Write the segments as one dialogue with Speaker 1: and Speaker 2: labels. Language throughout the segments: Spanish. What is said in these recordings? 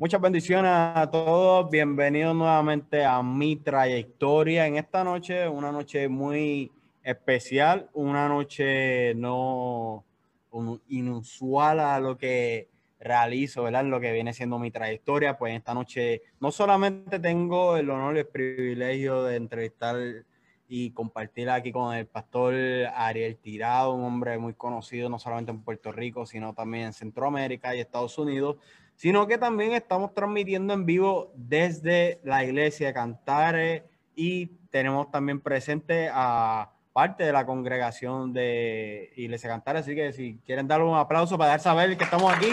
Speaker 1: Muchas bendiciones a todos. Bienvenidos nuevamente a mi trayectoria en esta noche, una noche muy especial, una noche no inusual a lo que realizo, ¿verdad? Lo que viene siendo mi trayectoria. Pues esta noche no solamente tengo el honor y el privilegio de entrevistar y compartir aquí con el pastor Ariel Tirado, un hombre muy conocido no solamente en Puerto Rico, sino también en Centroamérica y Estados Unidos sino que también estamos transmitiendo en vivo desde la iglesia de Cantares y tenemos también presente a parte de la congregación de Iglesia Cantares, así que si quieren darle un aplauso para dar saber que estamos aquí.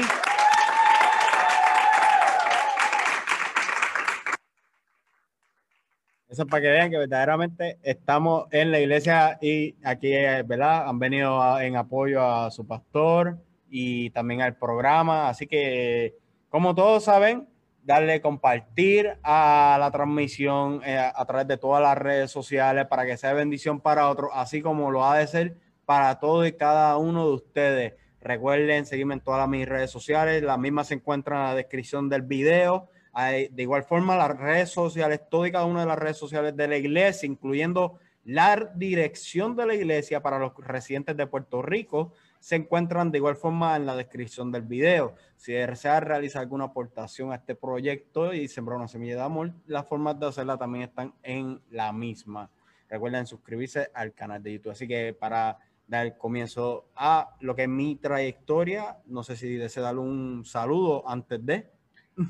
Speaker 1: Eso es para que vean que verdaderamente estamos en la iglesia y aquí, ¿verdad? Han venido en apoyo a su pastor y también al programa, así que como todos saben, darle compartir a la transmisión eh, a través de todas las redes sociales para que sea bendición para otros, así como lo ha de ser para todos y cada uno de ustedes. Recuerden seguirme en todas mis redes sociales, las mismas se encuentran en la descripción del video. de igual forma, las redes sociales, todas y cada una de las redes sociales de la iglesia, incluyendo la dirección de la iglesia para los residentes de Puerto Rico, se encuentran de igual forma en la descripción del video. Si desea realizar alguna aportación a este proyecto y sembrar una semilla de amor, las formas de hacerla también están en la misma. Recuerden suscribirse al canal de YouTube. Así que para dar comienzo a lo que es mi trayectoria, no sé si desea darle un saludo antes de.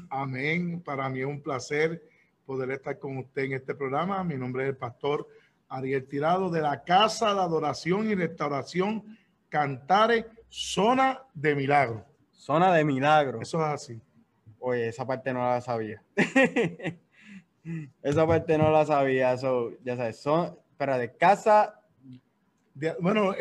Speaker 2: Amén. Para mí es un placer poder estar con usted en este programa. Mi nombre es el pastor Ariel Tirado de la Casa de Adoración y Restauración Cantares, zona de milagro.
Speaker 1: Zona de milagro.
Speaker 2: Eso es así.
Speaker 1: Oye, esa parte no la sabía. esa parte no la sabía. Eso, ya sabes, son, para de casa.
Speaker 2: bueno,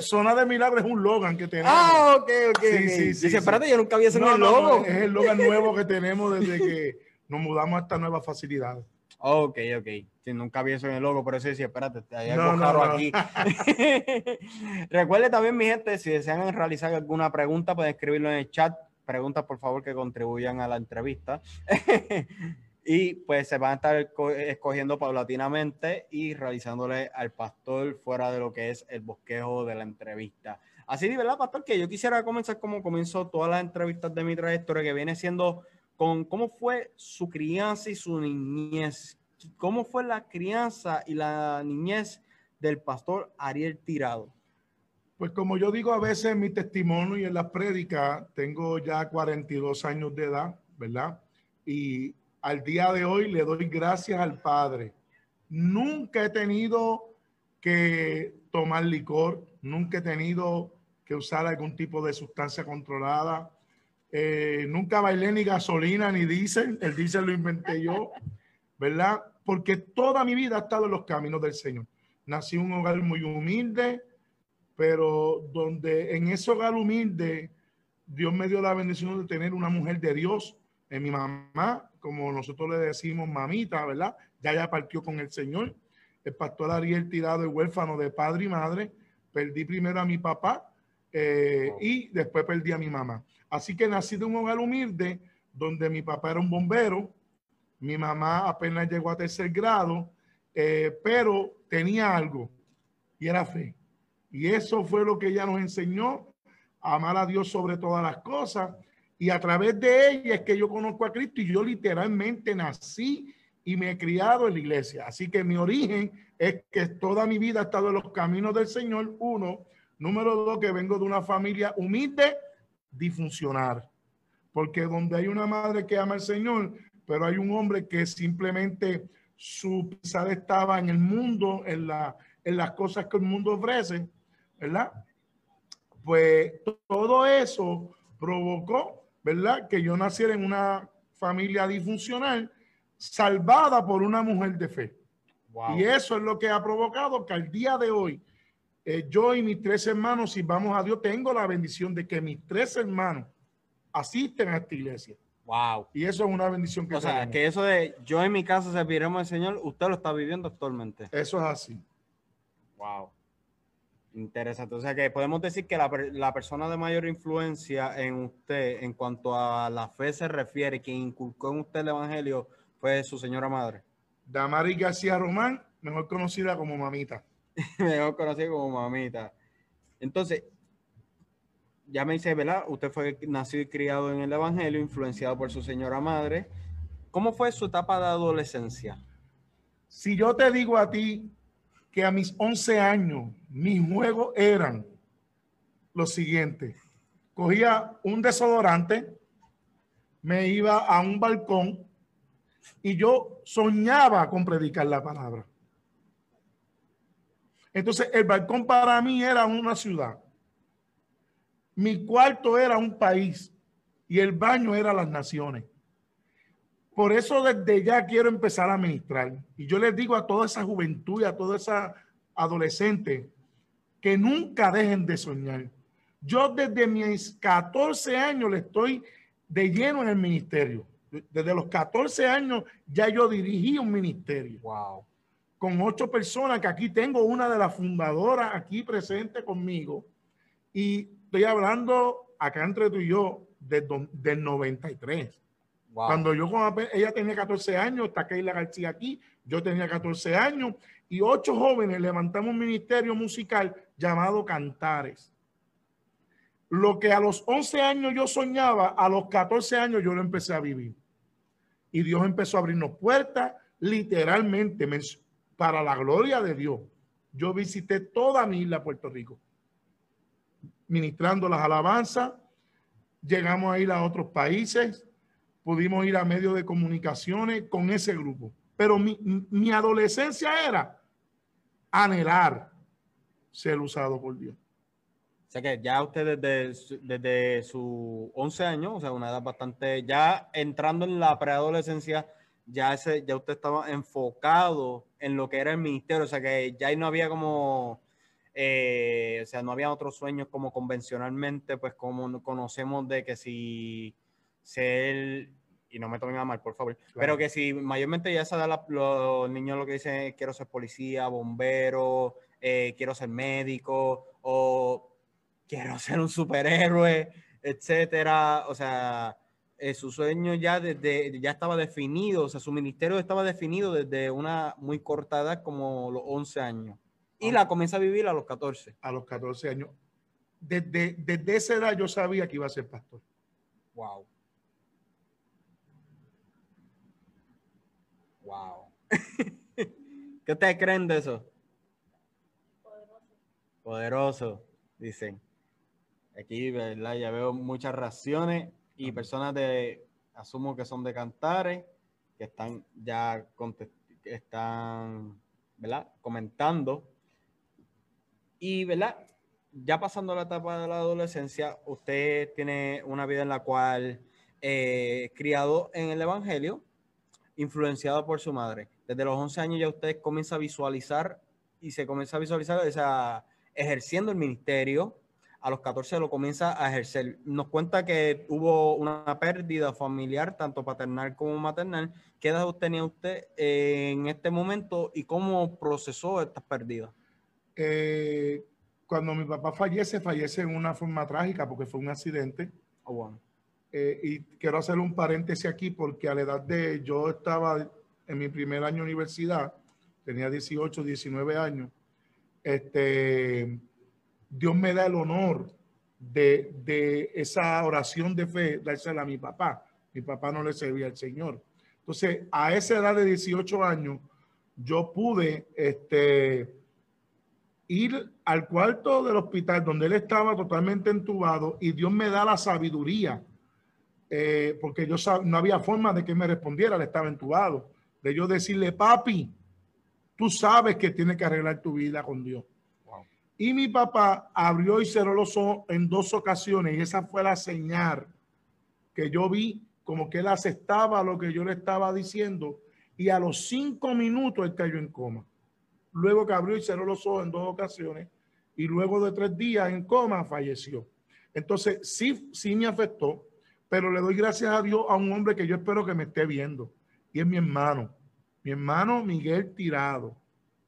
Speaker 2: zona de milagro es un logan que tenemos.
Speaker 1: Ah, ok, ok. Sí, sí, sí, Dice, espérate, yo nunca había visto el logo.
Speaker 2: es el logan nuevo que tenemos desde que nos mudamos a esta nueva facilidad.
Speaker 1: Ok, ok. Si nunca vi eso en el logo, por eso decía, espérate, hay algo no, aquí. Recuerde también, mi gente, si desean realizar alguna pregunta, pueden escribirlo en el chat. Preguntas, por favor, que contribuyan a la entrevista. y pues se van a estar escogiendo paulatinamente y realizándole al pastor fuera de lo que es el bosquejo de la entrevista. Así de verdad, pastor, que yo quisiera comenzar como comenzó todas las entrevistas de mi trayectoria, que viene siendo cómo fue su crianza y su niñez. ¿Cómo fue la crianza y la niñez del pastor Ariel Tirado?
Speaker 2: Pues como yo digo a veces en mi testimonio y en las prédicas, tengo ya 42 años de edad, ¿verdad? Y al día de hoy le doy gracias al Padre. Nunca he tenido que tomar licor, nunca he tenido que usar algún tipo de sustancia controlada, eh, nunca bailé ni gasolina ni diésel, el diésel lo inventé yo, ¿verdad? Porque toda mi vida ha estado en los caminos del Señor. Nací en un hogar muy humilde, pero donde en ese hogar humilde Dios me dio la bendición de tener una mujer de Dios, en mi mamá, como nosotros le decimos mamita, ¿verdad? Ya ya partió con el Señor. El pastor Ariel tirado y huérfano de padre y madre. Perdí primero a mi papá eh, y después perdí a mi mamá. Así que nací de un hogar humilde donde mi papá era un bombero, mi mamá apenas llegó a tercer grado, eh, pero tenía algo y era fe. Y eso fue lo que ella nos enseñó, amar a Dios sobre todas las cosas. Y a través de ella es que yo conozco a Cristo y yo literalmente nací y me he criado en la iglesia. Así que mi origen es que toda mi vida he estado en los caminos del Señor, uno. Número dos, que vengo de una familia humilde disfuncionar. Porque donde hay una madre que ama al Señor, pero hay un hombre que simplemente su pensar estaba en el mundo, en, la, en las cosas que el mundo ofrece, ¿verdad? Pues todo eso provocó, ¿verdad? Que yo naciera en una familia disfuncional salvada por una mujer de fe. Y eso es lo que ha provocado que al día de hoy eh, yo y mis tres hermanos, si vamos a Dios, tengo la bendición de que mis tres hermanos asisten a esta iglesia.
Speaker 1: Wow.
Speaker 2: Y eso es una bendición que
Speaker 1: O sea, que eso de yo en mi casa serviremos al Señor, usted lo está viviendo actualmente.
Speaker 2: Eso es así.
Speaker 1: Wow. Interesante. O sea que podemos decir que la, la, persona de mayor influencia en usted en cuanto a la fe se refiere, quien inculcó en usted el Evangelio, fue su señora madre.
Speaker 2: Damari García Román, mejor conocida como mamita.
Speaker 1: mejor conocida como mamita. Entonces, ya me dice, ¿verdad? Usted fue nacido y criado en el Evangelio, influenciado por su señora madre. ¿Cómo fue su etapa de adolescencia?
Speaker 2: Si yo te digo a ti que a mis 11 años mis juegos eran los siguientes. Cogía un desodorante, me iba a un balcón y yo soñaba con predicar la palabra. Entonces el balcón para mí era una ciudad. Mi cuarto era un país y el baño era las naciones. Por eso desde ya quiero empezar a ministrar. Y yo les digo a toda esa juventud y a toda esa adolescente que nunca dejen de soñar. Yo desde mis 14 años le estoy de lleno en el ministerio. Desde los 14 años ya yo dirigí un ministerio.
Speaker 1: Wow.
Speaker 2: Con ocho personas que aquí tengo una de las fundadoras aquí presente conmigo. Y estoy hablando acá entre tú y yo del 93. Cuando yo, ella tenía 14 años, está Keila García aquí, yo tenía 14 años y ocho jóvenes levantamos un ministerio musical llamado Cantares. Lo que a los 11 años yo soñaba, a los 14 años yo lo empecé a vivir. Y Dios empezó a abrirnos puertas, literalmente, para la gloria de Dios. Yo visité toda mi isla Puerto Rico, ministrando las alabanzas. Llegamos a ir a otros países pudimos ir a medios de comunicaciones con ese grupo. Pero mi, adolescencia era anhelar ser usado por Dios.
Speaker 1: O sea que ya usted desde, desde sus 11 años, o sea, una edad bastante, ya entrando en la preadolescencia, ya, ese, ya usted estaba enfocado en lo que era el ministerio, o sea que ya no había como, eh, o sea, no había otros sueños como convencionalmente, pues como conocemos de que si ser, y no me tomen a mal, por favor, pero que si mayormente ya se da los niños lo que dicen, quiero ser policía, bombero, eh, quiero ser médico, o quiero ser un superhéroe, etcétera, o sea, eh, su sueño ya desde, ya estaba definido, o sea, su ministerio estaba definido desde una muy corta edad, como los 11 años. Y la comienza a vivir a los 14.
Speaker 2: A los 14 años. Desde, desde esa edad yo sabía que iba a ser pastor.
Speaker 1: Wow. Wow. ¿Qué ustedes creen de eso? Poderoso. Poderoso, dicen. Aquí, ¿verdad? Ya veo muchas reacciones y personas de, asumo que son de Cantares, que están ya están, ¿verdad? Comentando. Y, ¿verdad? Ya pasando la etapa de la adolescencia, usted tiene una vida en la cual eh, criado en el Evangelio, influenciado por su madre. Desde los 11 años ya usted comienza a visualizar y se comienza a visualizar esa, ejerciendo el ministerio. A los 14 lo comienza a ejercer. Nos cuenta que hubo una pérdida familiar, tanto paternal como maternal. ¿Qué edad tenía usted en este momento y cómo procesó estas pérdidas?
Speaker 2: Eh, cuando mi papá fallece, fallece en una forma trágica porque fue un accidente.
Speaker 1: Oh, bueno.
Speaker 2: Eh, y quiero hacer un paréntesis aquí porque a la edad de yo estaba en mi primer año de universidad, tenía 18, 19 años, este, Dios me da el honor de, de esa oración de fe, dársela a mi papá. Mi papá no le servía al Señor. Entonces, a esa edad de 18 años, yo pude este, ir al cuarto del hospital donde él estaba totalmente entubado y Dios me da la sabiduría eh, porque yo no había forma de que me respondiera, le estaba entubado, de yo decirle, papi, tú sabes que tienes que arreglar tu vida con Dios. Y mi papá abrió y cerró los ojos en dos ocasiones y esa fue la señal que yo vi como que él aceptaba lo que yo le estaba diciendo y a los cinco minutos él cayó en coma. Luego que abrió y cerró los ojos en dos ocasiones y luego de tres días en coma falleció. Entonces sí, sí me afectó pero le doy gracias a Dios a un hombre que yo espero que me esté viendo, y es mi hermano, mi hermano Miguel Tirado.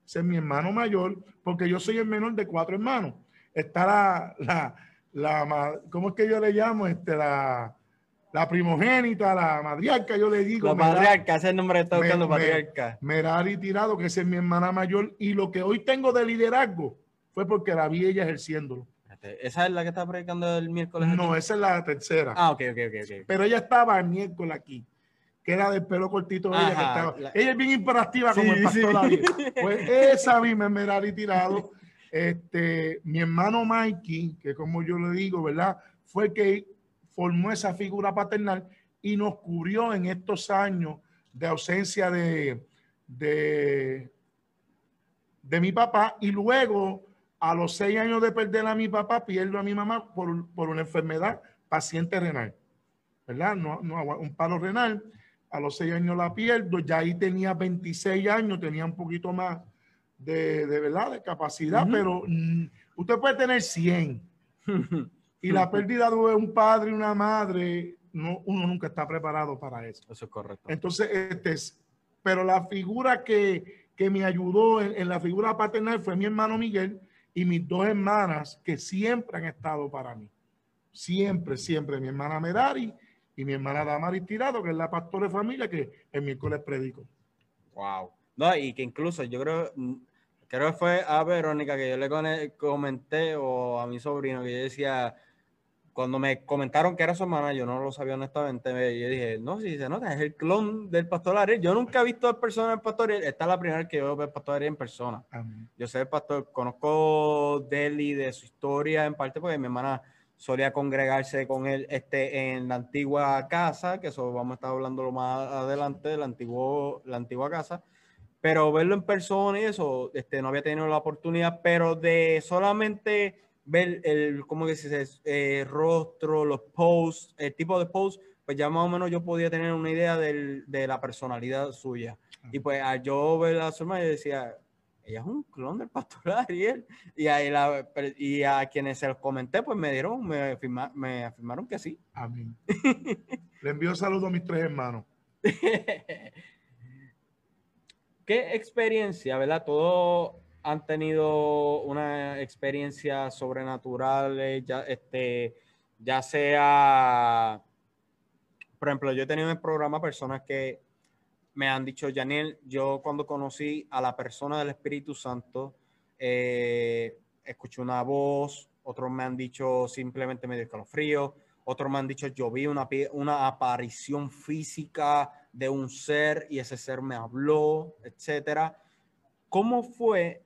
Speaker 2: Es mi hermano mayor, porque yo soy el menor de cuatro hermanos. Está la, la, la ¿cómo es que yo le llamo? Este, la, la primogénita, la madriarca, yo le digo.
Speaker 1: La madriarca, ese es el nombre que está buscando, madriarca.
Speaker 2: Merari Tirado, que es mi hermana mayor, y lo que hoy tengo de liderazgo fue porque la vi ella ejerciéndolo.
Speaker 1: ¿Esa es la que está predicando el miércoles?
Speaker 2: No, esa es la tercera.
Speaker 1: Ah, ok, ok, ok.
Speaker 2: Pero ella estaba el miércoles aquí que era del pelo cortito ella, que estaba, ella es bien imperativa como el pastor Pues esa misma Merari tirado. Este, mi hermano Mikey, que como yo le digo, ¿verdad? Fue el que formó esa figura paternal y nos cubrió en estos años de ausencia de, de, de mi papá. Y luego, a los seis años de perder a mi papá, pierdo a mi mamá por, por una enfermedad paciente renal, ¿verdad? No, no, un palo renal a los seis años la pierdo, ya ahí tenía 26 años, tenía un poquito más de, de verdad, de capacidad, pero mm, usted puede tener 100. y la pérdida de un padre y una madre, no, uno nunca está preparado para eso.
Speaker 1: Eso es correcto.
Speaker 2: Entonces, este es, pero la figura que, que me ayudó en, en, la figura paternal fue mi hermano Miguel y mis dos hermanas que siempre han estado para mí. Siempre, siempre. Mi hermana Merari y mi hermana Damaris Tirado, que es la pastora de familia que el miércoles predico.
Speaker 1: Wow. No, y que incluso yo creo, creo que fue a Verónica que yo le comenté o a mi sobrino que yo decía, cuando me comentaron que era su hermana, yo no lo sabía honestamente, yo dije, no, si se nota, es el clon del pastor Ariel. Yo nunca he visto al persona del pastor Ariel, esta es la primera vez que yo veo al pastor Ariel en persona. Yo sé el pastor, conozco de él y de su historia en parte porque mi hermana solía congregarse con él este, en la antigua casa, que eso vamos a estar hablando más adelante, de la, antiguo, la antigua casa, pero verlo en persona y eso, este, no había tenido la oportunidad, pero de solamente ver el, ¿cómo que se dice? Eh, rostro, los posts, el tipo de posts, pues ya más o menos yo podía tener una idea del, de la personalidad suya. Y pues al yo ver a su hermana, yo decía, ella es un clon del pastor Ariel. Y, ahí la, y a quienes se los comenté, pues me dieron, me, me afirmaron que sí.
Speaker 2: Amén. Le envío saludos a mis tres hermanos.
Speaker 1: ¿Qué experiencia, verdad? Todos han tenido una experiencia sobrenatural, ya, este, ya sea, por ejemplo, yo he tenido en el programa personas que me han dicho, Janel, yo cuando conocí a la persona del Espíritu Santo, eh, escuché una voz, otros me han dicho simplemente me dio escalofrío, otros me han dicho yo vi una, una aparición física de un ser y ese ser me habló, etcétera. ¿Cómo fue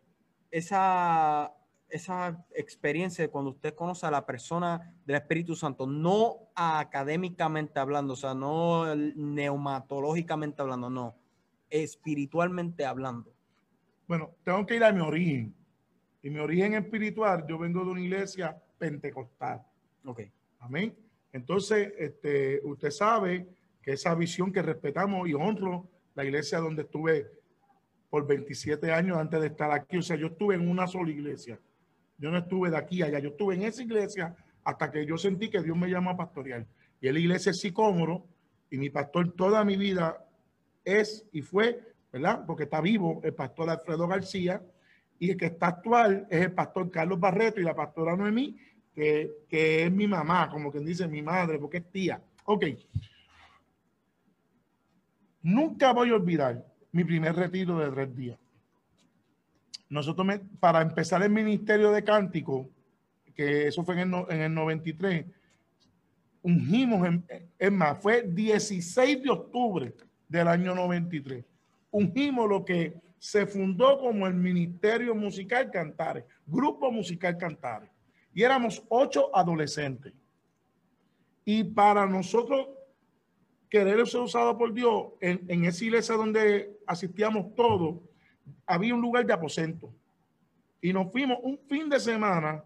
Speaker 1: esa esa experiencia de cuando usted conoce a la persona del Espíritu Santo, no académicamente hablando, o sea, no neumatológicamente hablando, no, espiritualmente hablando?
Speaker 2: Bueno, tengo que ir a mi origen. Y mi origen espiritual, yo vengo de una iglesia pentecostal.
Speaker 1: Ok.
Speaker 2: Amén. Entonces, este, usted sabe que esa visión que respetamos y honro la iglesia donde estuve por 27 años antes de estar aquí. O sea, yo estuve en una sola iglesia. Yo no estuve de aquí a allá, yo estuve en esa iglesia hasta que yo sentí que Dios me llamó a pastorear. Y la iglesia es Sicómoro y mi pastor toda mi vida es y fue, ¿verdad? Porque está vivo el pastor Alfredo García y el que está actual es el pastor Carlos Barreto y la pastora Noemí, que, que es mi mamá, como quien dice mi madre, porque es tía. Ok. Nunca voy a olvidar mi primer retiro de tres días nosotros para empezar el ministerio de cántico, que eso fue en el, en el 93, ungimos, en, es más, fue 16 de octubre del año 93. Ungimos lo que se fundó como el Ministerio Musical Cantares, Grupo Musical Cantares. Y éramos ocho adolescentes. Y para nosotros querer ser usado por Dios, en, en esa iglesia donde asistíamos todos, había un lugar de aposento. Y nos fuimos un fin de semana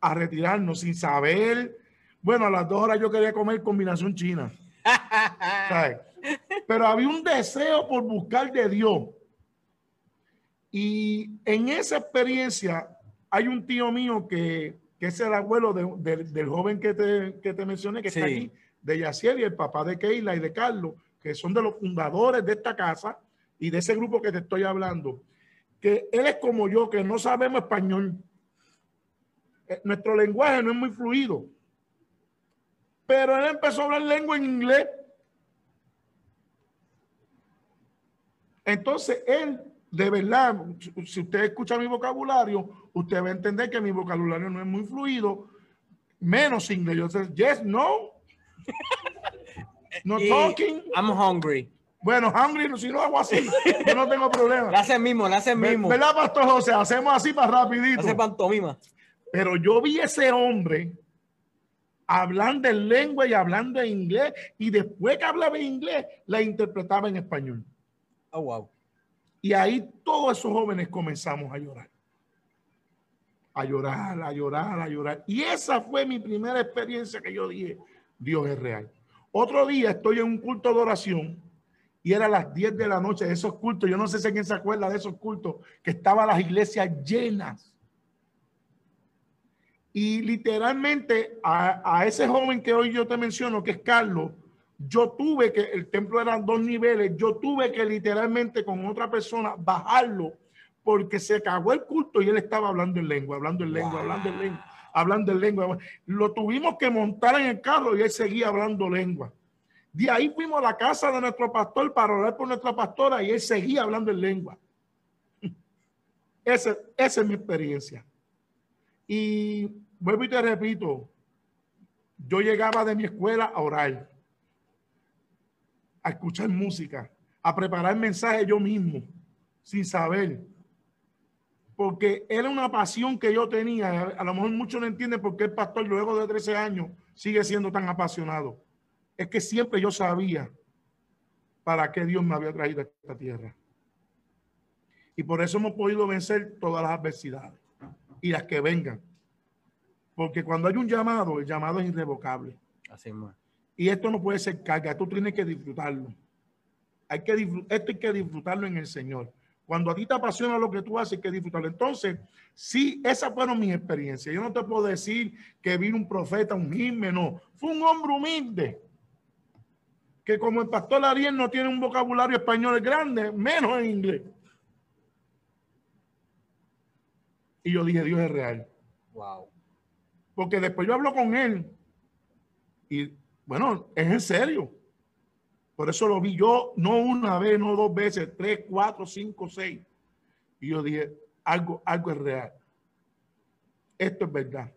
Speaker 2: a retirarnos sin saber. Bueno, a las dos horas yo quería comer combinación china. Pero había un deseo por buscar de Dios. Y en esa experiencia hay un tío mío que, que es el abuelo del joven que te, que te mencioné, que está aquí, de Yaciel y el papá de Keila y de Carlos, que son de los fundadores de esta casa y de ese grupo que te estoy hablando. que él es como yo, que no sabemos español. Eh, Nuestro lenguaje no es muy fluido. Pero él empezó a hablar lengua en inglés. Entonces, él, de verdad, si usted escucha mi vocabulario, usted va a entender que mi vocabulario no es muy fluido, menos inglés. Yo sé, yes, no. No talking.
Speaker 1: I'm hungry.
Speaker 2: Bueno, hungry, si no hago así, yo no tengo problema.
Speaker 1: Le hace mismo, le hace mismo.
Speaker 2: ¿Verdad, Pastor José? Hacemos así para rapidito.
Speaker 1: Hace pantomima.
Speaker 2: Pero yo vi ese hombre hablando en lengua y hablando en inglés, y después que hablaba en inglés, la interpretaba en español.
Speaker 1: Oh, wow.
Speaker 2: Y ahí todos esos jóvenes comenzamos a llorar. A llorar, a llorar, a llorar. Y esa fue mi primera experiencia que yo dije, Dios es real. Otro día estoy en un culto de oración y era las 10 de la noche de esos cultos. Yo no sé si alguien se acuerda de esos cultos que estaban las iglesias llenas. Y literalmente a, a ese joven que hoy yo te menciono, que es Carlos, yo tuve que, el templo eran dos niveles, yo tuve que literalmente con otra persona bajarlo porque se acabó el culto y él estaba hablando en lengua, hablando en lengua, hablando en lengua, hablando en lengua. Lo tuvimos que montar en el carro y él seguía hablando lengua. De ahí fuimos a la casa de nuestro pastor para orar por nuestra pastora y él seguía hablando en lengua. Esa es mi experiencia. Y vuelvo y te repito, yo llegaba de mi escuela a orar, a escuchar música, a preparar mensajes yo mismo, sin saber. Porque era una pasión que yo tenía. A lo mejor muchos no entienden por qué el pastor luego de 13 años sigue siendo tan apasionado. Es que siempre yo sabía para qué Dios me había traído a esta tierra. Y por eso hemos podido vencer todas las adversidades y las que vengan. Porque cuando hay un llamado, el llamado es irrevocable.
Speaker 1: Así mismo.
Speaker 2: Y esto no puede ser carga, esto tienes que disfrutarlo. Hay que esto hay que disfrutarlo en el Señor. Cuando a ti te apasiona lo que tú haces, hay que disfrutarlo. Entonces, sí, esas fueron mis experiencias. Yo no te puedo decir que vino un profeta, un gimne, no. Fue un hombre humilde. Que como el pastor Ariel no tiene un vocabulario español grande, menos en inglés. Y yo dije, Dios es real.
Speaker 1: Wow.
Speaker 2: Porque después yo hablo con él y bueno, es en serio. Por eso lo vi yo, no una vez, no dos veces, tres, cuatro, cinco, seis. Y yo dije, algo, algo es real. Esto es verdad.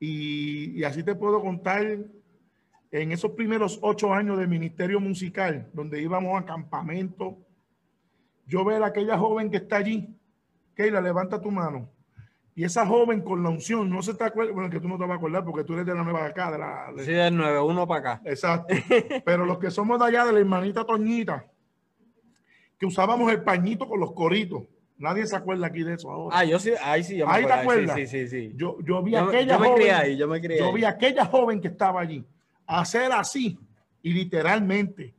Speaker 2: Y, y así te puedo contar en esos primeros ocho años de ministerio musical, donde íbamos a campamento, yo ver a aquella joven que está allí, Keila, levanta tu mano. Y esa joven con la unción, no se te acuerda, bueno, que tú no te vas a acordar porque tú eres de la nueva de acá, de la, de-
Speaker 1: Sí, del 9-1 para acá.
Speaker 2: Exacto. Pero los que somos de allá, de la hermanita Toñita, que usábamos el pañito con los coritos. Nadie se acuerda aquí de eso ahora.
Speaker 1: Ah, yo sí, ahí sí, yo me
Speaker 2: Ahí te acuerdas.
Speaker 1: Sí, sí, sí. sí.
Speaker 2: Yo, yo vi
Speaker 1: Yo,
Speaker 2: aquella
Speaker 1: yo me crié ahí, yo me crié
Speaker 2: yo
Speaker 1: ahí.
Speaker 2: vi aquella joven que estaba allí hacer así y literalmente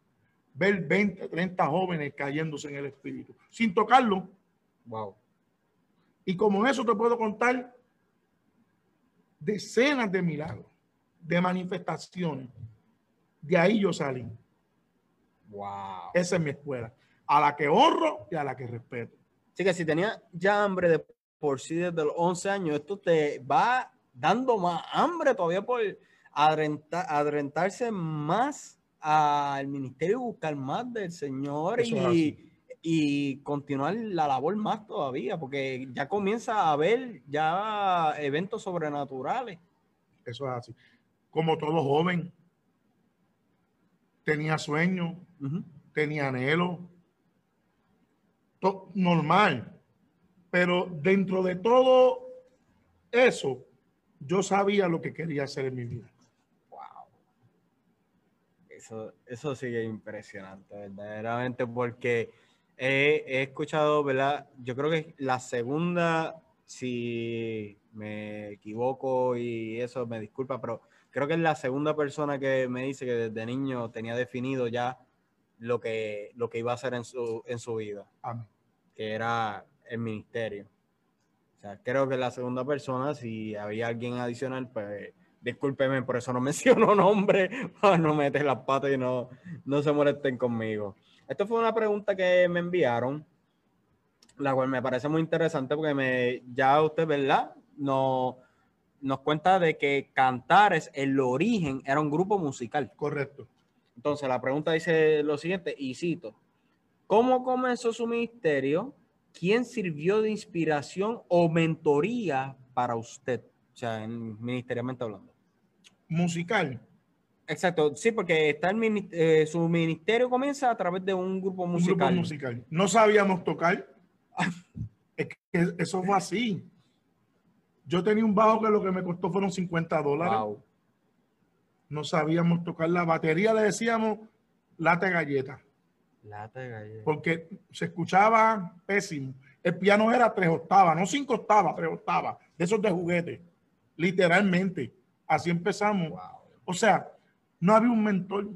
Speaker 2: ver 20, 30 jóvenes cayéndose en el espíritu, sin tocarlo.
Speaker 1: Wow.
Speaker 2: Y como eso te puedo contar decenas de milagros, de manifestaciones. De ahí yo salí.
Speaker 1: Wow.
Speaker 2: Esa es mi escuela. A la que honro y a la que respeto.
Speaker 1: Así que si tenía ya hambre de por sí desde los 11 años, esto te va dando más hambre todavía por adrenta- adrentarse más al ministerio y buscar más del Señor y, y continuar la labor más todavía, porque ya comienza a haber ya eventos sobrenaturales.
Speaker 2: Eso es así. Como todo joven, tenía sueños,
Speaker 1: Ujú.
Speaker 2: tenía anhelo. To- normal. Pero dentro de todo eso, yo sabía lo que quería hacer en mi vida.
Speaker 1: Eso, eso es impresionante, verdaderamente, porque he, he escuchado, ¿verdad? Yo creo que la segunda, si me equivoco y eso me disculpa, pero creo que es la segunda persona que me dice que desde niño tenía definido ya lo que, lo que iba a hacer en su, en su vida,
Speaker 2: Amén.
Speaker 1: que era el ministerio. O sea, creo que la segunda persona, si había alguien adicional, pues discúlpeme, por eso no menciono nombre, para no meter las patas y no, no se molesten conmigo. Esto fue una pregunta que me enviaron la cual me parece muy interesante porque me, ya usted, ¿verdad? No, nos cuenta de que Cantares, el origen, era un grupo musical.
Speaker 2: Correcto.
Speaker 1: Entonces, la pregunta dice lo siguiente, y cito, ¿cómo comenzó su ministerio? ¿Quién sirvió de inspiración o mentoría para usted? O sea, en, ministerialmente hablando.
Speaker 2: Musical.
Speaker 1: Exacto, sí, porque está el eh, su ministerio comienza a través de un grupo musical. Un grupo musical.
Speaker 2: No sabíamos tocar. es que eso fue así. Yo tenía un bajo que lo que me costó fueron 50 dólares. No sabíamos tocar la batería, le decíamos late galleta.
Speaker 1: Late galleta.
Speaker 2: Porque se escuchaba pésimo. El piano era tres octavas, no cinco octavas, tres octavas, de esos de juguete. Literalmente. Así empezamos. O sea, no había un mentor.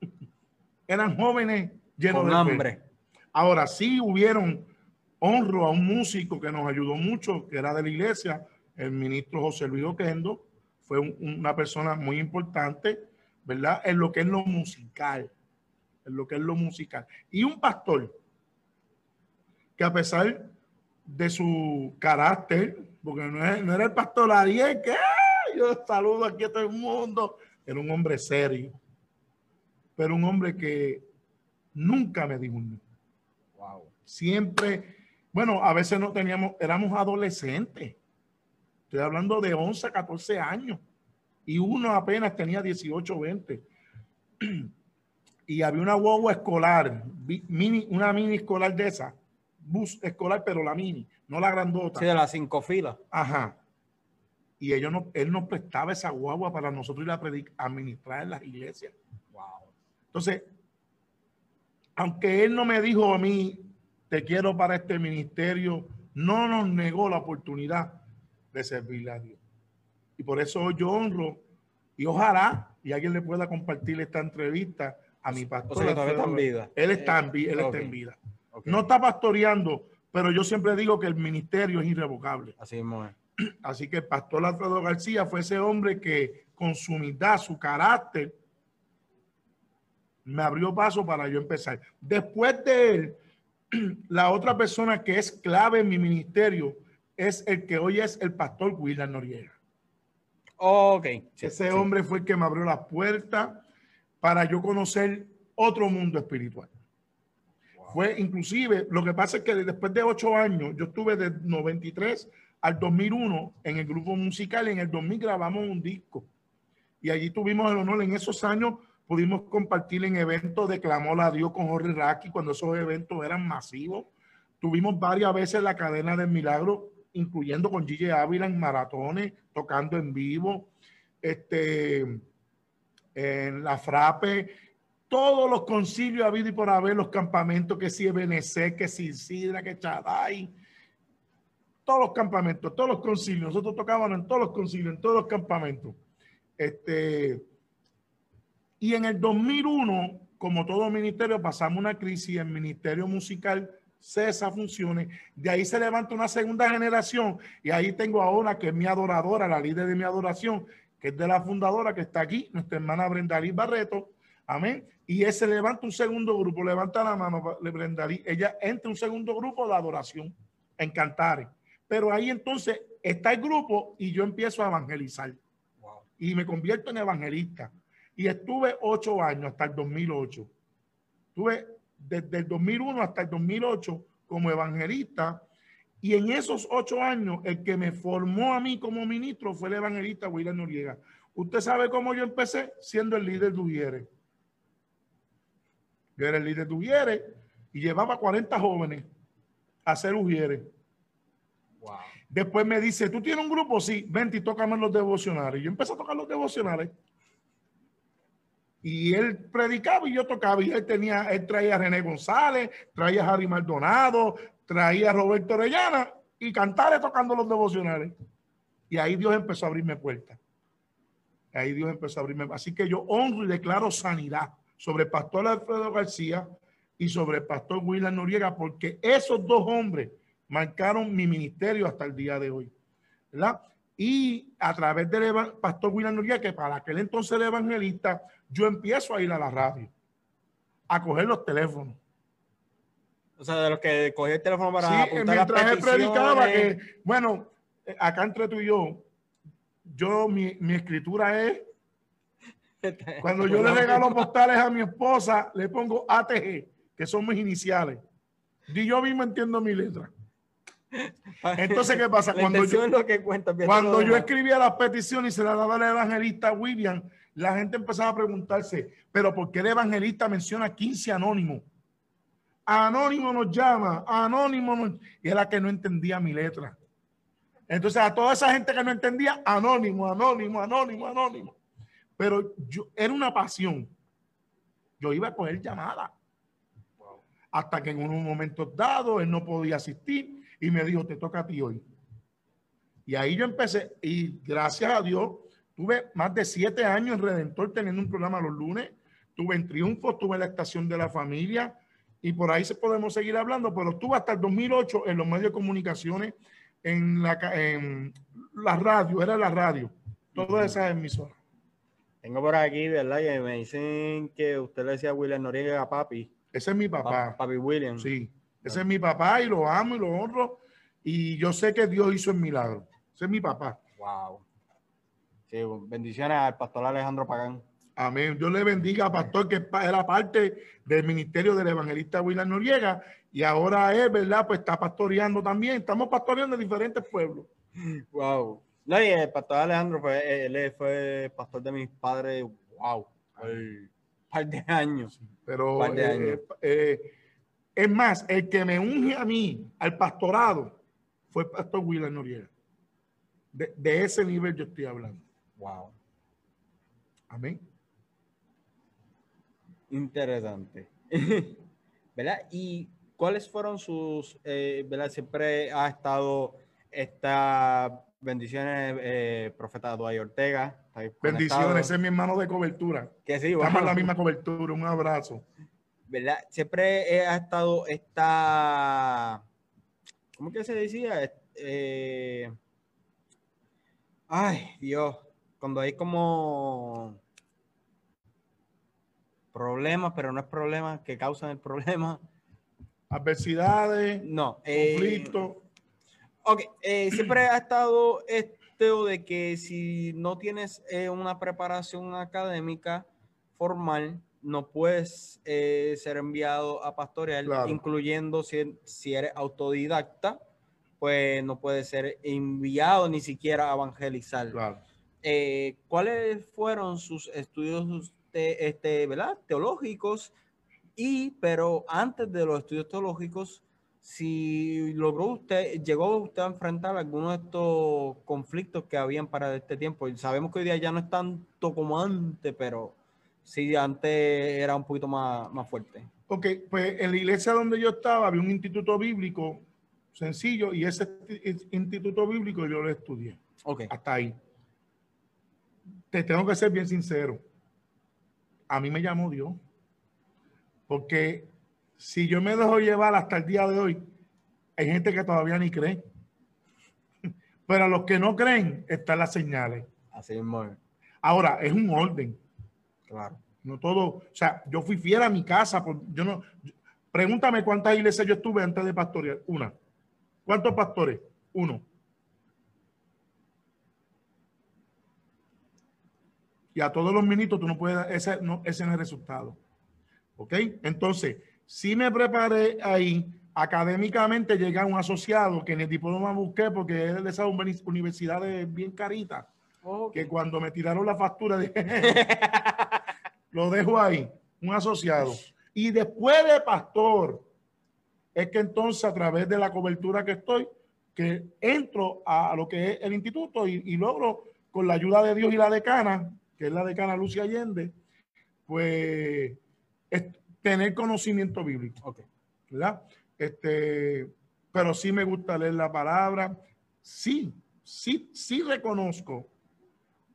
Speaker 2: Eran jóvenes llenos de hambre. Ahora sí hubieron honro a un músico que nos ayudó mucho, que era de la iglesia, el ministro José Luis Oquendo, fue una persona muy importante, ¿verdad? En lo que es lo musical, en lo que es lo musical. Y un pastor que a pesar de su carácter, porque no, era el pastor Ariel, que yo saludo aquí a todo el mundo, era un hombre serio, pero un hombre que nunca me dijo un Wow. Siempre, bueno, a veces no teníamos, éramos adolescentes. Estoy hablando de 11, 14 años. Y uno apenas tenía 18, 20. y había una guagua escolar, mini, una mini escolar de esa, bus escolar, pero la mini, no la grandota.
Speaker 1: Sí, de las cinco filas.
Speaker 2: Ajá y ellos no, él nos prestaba esa guagua para nosotros ir a administrar en las iglesias. Wow. Entonces, aunque él no me dijo a mí, te quiero para este ministerio, no nos negó la oportunidad de servirle a Dios. Y por eso yo honro y ojalá y alguien le pueda compartir esta entrevista a mi pastor.
Speaker 1: O sea, está en vida.
Speaker 2: Él está en, él está en vida. No está pastoreando, pero yo siempre digo que el ministerio es irrevocable.
Speaker 1: Así es.
Speaker 2: Así que el pastor Alfredo García fue ese hombre que con su humildad, su carácter, me abrió paso para yo empezar. Después de él, la otra persona que es clave en mi ministerio es el que hoy es el pastor William Noriega.
Speaker 1: Ok.
Speaker 2: Ese hombre fue el que me abrió la puerta para yo conocer otro mundo espiritual. Fue inclusive, lo que pasa es que después de ocho años, yo estuve de 93 al 2001 en el grupo musical. En el 2000 grabamos un disco y allí tuvimos el honor. En esos años pudimos compartir en eventos de Clamor a Dios con Jorge Raki cuando esos eventos eran masivos. Tuvimos varias veces la cadena del milagro, incluyendo con Gigi Ávila en maratones, tocando en vivo, este, en la Frape, todos los concilios habido y por haber, los campamentos, que si BNC, que si Sidra, que Chaday, todos los campamentos, todos los concilios. Nosotros tocábamos en todos los concilios, en todos los campamentos. Este, y en el 2001, como todo ministerio, pasamos una crisis. El ministerio musical cesa funciones. De ahí se levanta una segunda generación. Y ahí tengo ahora que es mi adoradora, la líder de mi adoración, que es de la fundadora que está aquí, nuestra hermana Brendalí Barreto. Amén. Y ese levanta un segundo grupo, levanta la mano, Brendalí. Ella entra un segundo grupo de adoración en Cantares. Pero ahí entonces está el grupo y yo empiezo a evangelizar. Y me convierto en evangelista. Y estuve ocho años hasta el 2008. Estuve desde el 2001 hasta el 2008 como evangelista. Y en esos ocho años, el que me formó a mí como ministro fue el evangelista William Noriega. Usted sabe cómo yo empecé siendo el líder de Ujieres. Yo era el líder de Ujieres y llevaba 40 jóvenes a ser Ujieres. Después me dice, ¿tú tienes un grupo? Sí, vente y tócame los devocionales. Yo empecé a tocar los devocionales. Y él predicaba y yo tocaba. Y él tenía, él traía a René González, traía a Harry Maldonado, traía a Roberto Orellana y cantarle tocando los devocionales. Y ahí Dios empezó a abrirme puertas. Ahí Dios empezó a abrirme. Así que yo honro y declaro sanidad sobre el pastor Alfredo García y sobre el pastor William Noriega, porque esos dos hombres marcaron mi ministerio hasta el día de hoy. ¿verdad? Y a través del pastor William Noriega, que para aquel entonces era evangelista, yo empiezo a ir a la radio, a coger los teléfonos.
Speaker 1: O sea, de los que cogí el teléfono para
Speaker 2: Sí,
Speaker 1: apuntar las
Speaker 2: mientras él predicaba que, bueno, eh, acá entre tú y yo, yo, mi, mi escritura es, cuando yo le regalo postales a mi esposa, le pongo ATG, que son mis iniciales. Y yo mismo entiendo mi letra. Entonces, ¿qué pasa?
Speaker 1: La
Speaker 2: Cuando yo,
Speaker 1: es lo que cuenta. fíjate
Speaker 2: cuando
Speaker 1: lo
Speaker 2: yo
Speaker 1: demás.
Speaker 2: escribía las peticiones y se las daba al evangelista William, la gente empezaba a preguntarse, pero ¿por qué el evangelista menciona 15 anónimos? Anónimo nos llama, anónimo nos... Y era que no entendía mi letra. Entonces a toda esa gente que no entendía, anónimo, anónimo, anónimo, anónimo. Pero yo, era una pasión. Yo iba a coger llamada. Hasta que en unos momentos dados él no podía asistir y me dijo, te toca a ti hoy. Y ahí yo empecé y gracias a Dios tuve más de siete años en Redentor teniendo un programa los lunes. Tuve en Triunfo, tuve en la estación de la familia y por ahí se podemos seguir hablando, pero estuve hasta el 2008 en los medios de comunicaciones, en la, en la radio, era la radio, todas esas emisoras.
Speaker 1: Tengo por aquí, ¿verdad? Y me dicen que usted le decía a William Noriega a papi.
Speaker 2: Ese es mi
Speaker 1: Pa-
Speaker 2: papá.
Speaker 1: Papi William.
Speaker 2: Sí, ese es mi papá y lo amo y lo honro. Y yo sé que Dios hizo el milagro. Ese es mi papá.
Speaker 1: Wow. Sí, bendiciones al pastor Alejandro Pagán.
Speaker 2: Amén. Dios le bendiga, pastor, que era parte del ministerio del evangelista William Noriega. Y ahora él, ¿verdad? Pues está pastoreando también. Estamos pastoreando en diferentes pueblos.
Speaker 1: Wow. No, y el pastor Alejandro fue, él fue pastor de mis padres, wow, por un par de años.
Speaker 2: Pero
Speaker 1: Par de
Speaker 2: eh,
Speaker 1: años.
Speaker 2: eh, es más, el que me unge a mí, al pastorado, fue el pastor William Noriega. De, de ese nivel yo estoy hablando.
Speaker 1: Wow.
Speaker 2: Amén.
Speaker 1: Interesante. ¿Verdad? ¿Y cuáles fueron sus, eh, ¿verdad? Siempre ha estado estas bendiciones, eh, profeta Dwight Ortega.
Speaker 2: Bendiciones, es mi hermano de cobertura.
Speaker 1: Que sí,
Speaker 2: Estamos en la misma cobertura. Un abrazo.
Speaker 1: ¿Verdad? Siempre eh, ha estado esta, ¿cómo que se decía? Eh, ay, Dios, cuando hay como problemas, pero no es problemas que causan el problema.
Speaker 2: Adversidades,
Speaker 1: No, eh,
Speaker 2: conflictos.
Speaker 1: Ok, eh, siempre ha estado esto de que si no tienes eh, una preparación académica formal, no puedes eh, ser enviado a pastorear,
Speaker 2: Claro.
Speaker 1: incluyendo si, si eres autodidacta, pues no puedes ser enviado ni siquiera a evangelizar.
Speaker 2: Claro.
Speaker 1: Eh, ¿Cuáles fueron sus estudios de, este, ¿verdad? teológicos? Y, pero antes de los estudios teológicos, si logró usted, llegó usted a enfrentar algunos de estos conflictos que habían para este tiempo. Sabemos que hoy día ya no es tanto como antes, pero sí, antes era un poquito más, más fuerte.
Speaker 2: Ok, pues en la iglesia donde yo estaba había un instituto bíblico sencillo y ese ti- instituto bíblico yo lo estudié.
Speaker 1: Ok.
Speaker 2: Hasta ahí. Te tengo que ser bien sincero. A mí me llamó Dios. Porque si yo me dejo llevar hasta el día de hoy, hay gente que todavía ni cree. Pero a los que no creen, están las señales.
Speaker 1: Así es,
Speaker 2: Ahora, es un orden.
Speaker 1: Claro.
Speaker 2: No todo, o sea, yo fui fiel a mi casa. por- yo no, pregúntame cuántas iglesias yo estuve antes de pastorear. Una. ¿Cuántos pastores? Uno. Y a todos los ministros tú no puedes dar, ese no, ese no es el resultado. ¿Ok? Entonces, si me preparé ahí, académicamente llegué a un asociado que en el diploma busqué porque es de esas uni- universidades bien caritas que cuando me tiraron la factura dije, lo dejo ahí, un asociado. Y después de pastor, es que entonces a través de la cobertura que estoy, que entro a lo que es el instituto y, y logro, con la ayuda de Dios y la decana, que es la decana Lucia Allende, pues es tener conocimiento bíblico.
Speaker 1: Ok.
Speaker 2: ¿verdad? Este, pero sí me gusta leer la palabra. Sí, sí, sí reconozco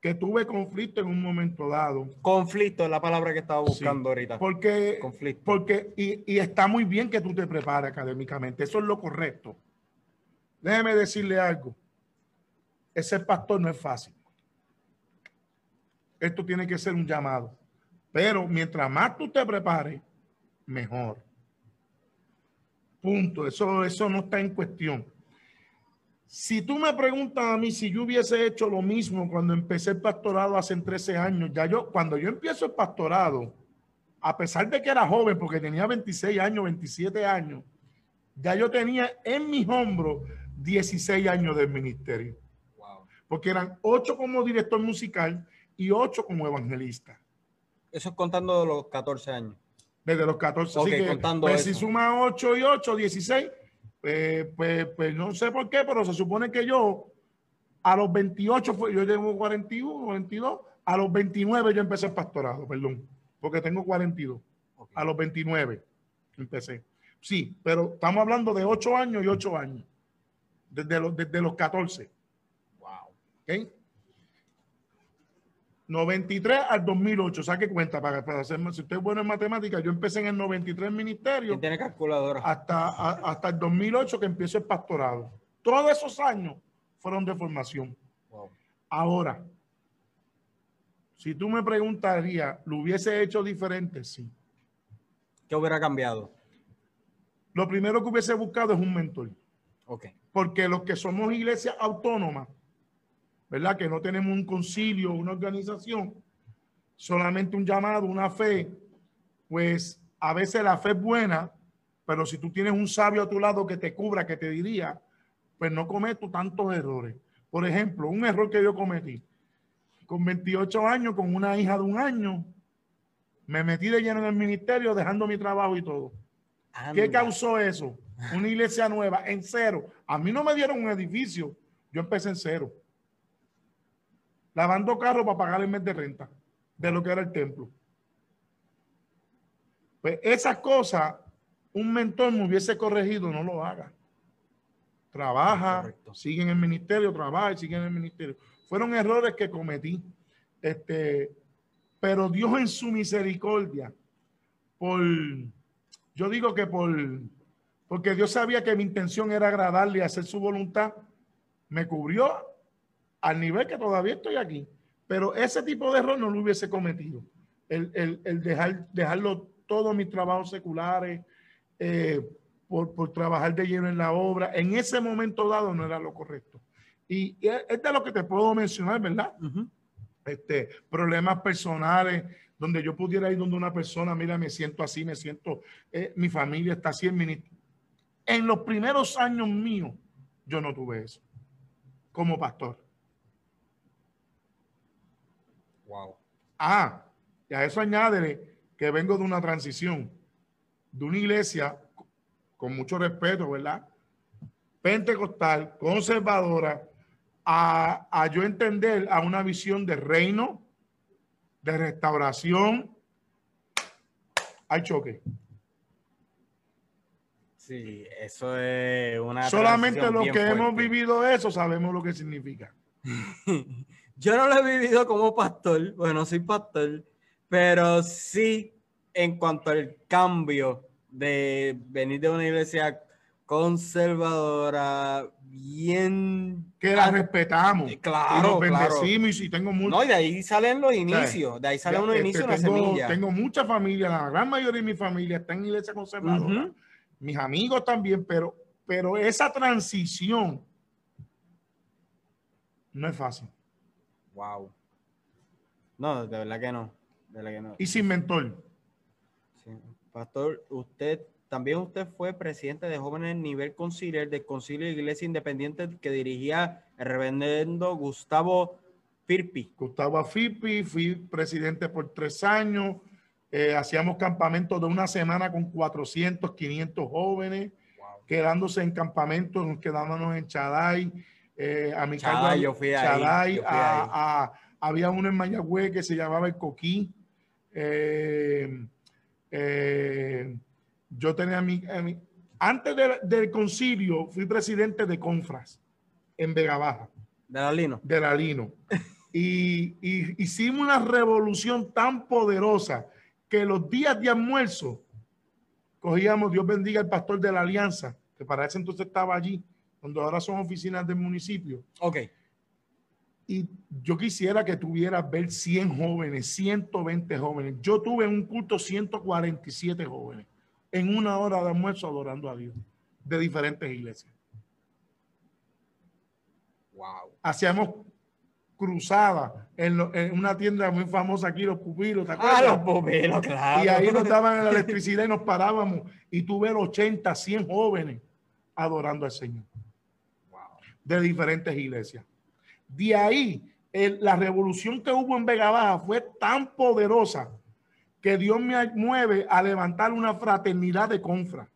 Speaker 2: que tuve conflicto en un momento dado.
Speaker 1: Conflicto es la palabra que estaba buscando ahorita.
Speaker 2: Porque,
Speaker 1: Conflicto.
Speaker 2: porque y, y está muy bien que tú te prepares académicamente. Eso es lo correcto. Déjeme decirle algo. Ese pastor no es fácil. Esto tiene que ser un llamado. Pero mientras más tú te prepares, mejor. Punto. Eso, eso no está en cuestión. Si tú me preguntas a mí si yo hubiese hecho lo mismo cuando empecé el pastorado hace 13 años, ya yo, cuando yo empiezo el pastorado, a pesar de que era joven, porque tenía 26 años, 27 años, ya yo tenía en mis hombros 16 años del ministerio. Porque eran 8 como director musical y 8 como evangelista.
Speaker 1: Eso es contando los 14 años.
Speaker 2: Desde los 14. Okay, contando pues, si suma 8 y 8, 16, pues, pues, pues, no sé por qué, pero se supone que yo a los 28, fue, yo tengo 41, 22, a los 29 yo empecé el pastorado, perdón, porque tengo 42. A los 29 empecé. Sí, pero estamos hablando de 8 años y 8 años, desde los, desde los 14. Wow. ¿Okay? 93 al 2008, saque cuenta para, para hacer, si usted es bueno en matemáticas, yo empecé en el 93 ministerio.
Speaker 1: tiene calculadora?
Speaker 2: Hasta, hasta el 2008 que empiezo el pastorado. Todos esos años fueron de formación. Ahora, si tú me preguntarías, ¿lo hubiese hecho diferente? Sí.
Speaker 1: ¿Qué hubiera cambiado?
Speaker 2: Lo primero que hubiese buscado es un mentor.
Speaker 1: Ok.
Speaker 2: Porque los que somos iglesias autónomas, ¿verdad? Que no tenemos un concilio, una organización, solamente un llamado, una fe, pues a veces la fe es buena, pero si tú tienes un sabio a tu lado que te cubra, que te diría, pues no cometo tantos errores. Por ejemplo, un error que yo cometí. Con 28 años, con una hija de un año, me metí de lleno en el ministerio, dejando mi trabajo y todo. ¿Qué causó eso? Una iglesia nueva, en cero. A mí no me dieron un edificio, yo empecé en cero lavando carros para pagar el mes de renta de lo que era el templo. Pues esas cosas, un mentor me hubiese corregido, no lo haga. Trabaja, sigue en el ministerio, trabaja y sigue en el ministerio. Fueron errores que cometí. Este, pero Dios en su misericordia, por, yo digo que por, porque Dios sabía que mi intención era agradarle y hacer su voluntad, me cubrió al nivel que todavía estoy aquí. Pero ese tipo de error no lo hubiese cometido. El, dejar, dejarlo todos mis trabajos seculares, eh, por, trabajar de lleno en la obra, en ese momento dado no era lo correcto. Y, es de lo que te puedo mencionar, ¿verdad? este, problemas personales, donde yo pudiera ir donde una persona, mira, me siento así, me siento, eh, mi familia está así en En los primeros años míos, yo no tuve eso como pastor.
Speaker 1: Wow.
Speaker 2: Ah, y a eso añade que vengo de una transición, de una iglesia con mucho respeto, ¿verdad? Pentecostal, conservadora, a, a yo entender a una visión de reino, de restauración. Hay choque.
Speaker 1: Sí, eso es una.
Speaker 2: Solamente los que hemos vivido eso sabemos lo que significa.
Speaker 1: Yo no lo he vivido como pastor, bueno, soy pastor, pero sí en cuanto al cambio de venir de una iglesia conservadora, bien...
Speaker 2: Que la respetamos.
Speaker 1: Claro,
Speaker 2: y bendecimos y tengo mucho...
Speaker 1: No, y de ahí salen los inicios, de ahí salen unos inicios, una semilla.
Speaker 2: Tengo mucha familia, la gran mayoría de mi familia está en iglesia conservadora. Mis amigos también, pero, pero esa transición no es fácil.
Speaker 1: Wow. No, de verdad que no. De verdad que no.
Speaker 2: Y sin mentor.
Speaker 1: Sí. Pastor, usted también usted fue presidente de jóvenes nivel conciliar del Concilio de Iglesia Independiente que dirigía el reverendo Gustavo Firpi.
Speaker 2: Gustavo Firpi, fui presidente por tres años. Eh, hacíamos campamentos de una semana con 400, 500 jóvenes, quedándose en campamentos, nos quedábamos en Chaday eh, a mi
Speaker 1: Chaday, yo fui ahí,
Speaker 2: había uno en Mayagüez que se llamaba el Coquí. Eh, eh, yo tenía mi, antes del concilio fui presidente de Confras en Vega Baja.
Speaker 1: De la Lino.
Speaker 2: De la Lino. y, y, hicimos una revolución tan poderosa que los días de almuerzo cogíamos, Dios bendiga al pastor de la Alianza, que para ese entonces estaba allí, cuando ahora son oficinas del municipio.
Speaker 1: Ok.
Speaker 2: Y yo quisiera que tuvieras ver 100 jóvenes, 120 jóvenes. Yo tuve en un culto 147 jóvenes en una hora de almuerzo adorando a Dios. de diferentes iglesias.
Speaker 1: Wow.
Speaker 2: Hacíamos cruzadas en, una tienda muy famosa aquí, los pupilos, ¿te
Speaker 1: Ah, los pupilos, claro.
Speaker 2: Y ahí nos daban la electricidad y nos parábamos y tuve 80, 100 jóvenes adorando al Señor. De diferentes iglesias. De ahí, la revolución que hubo en Vega Baja fue tan poderosa que Dios me mueve a levantar una fraternidad de confra.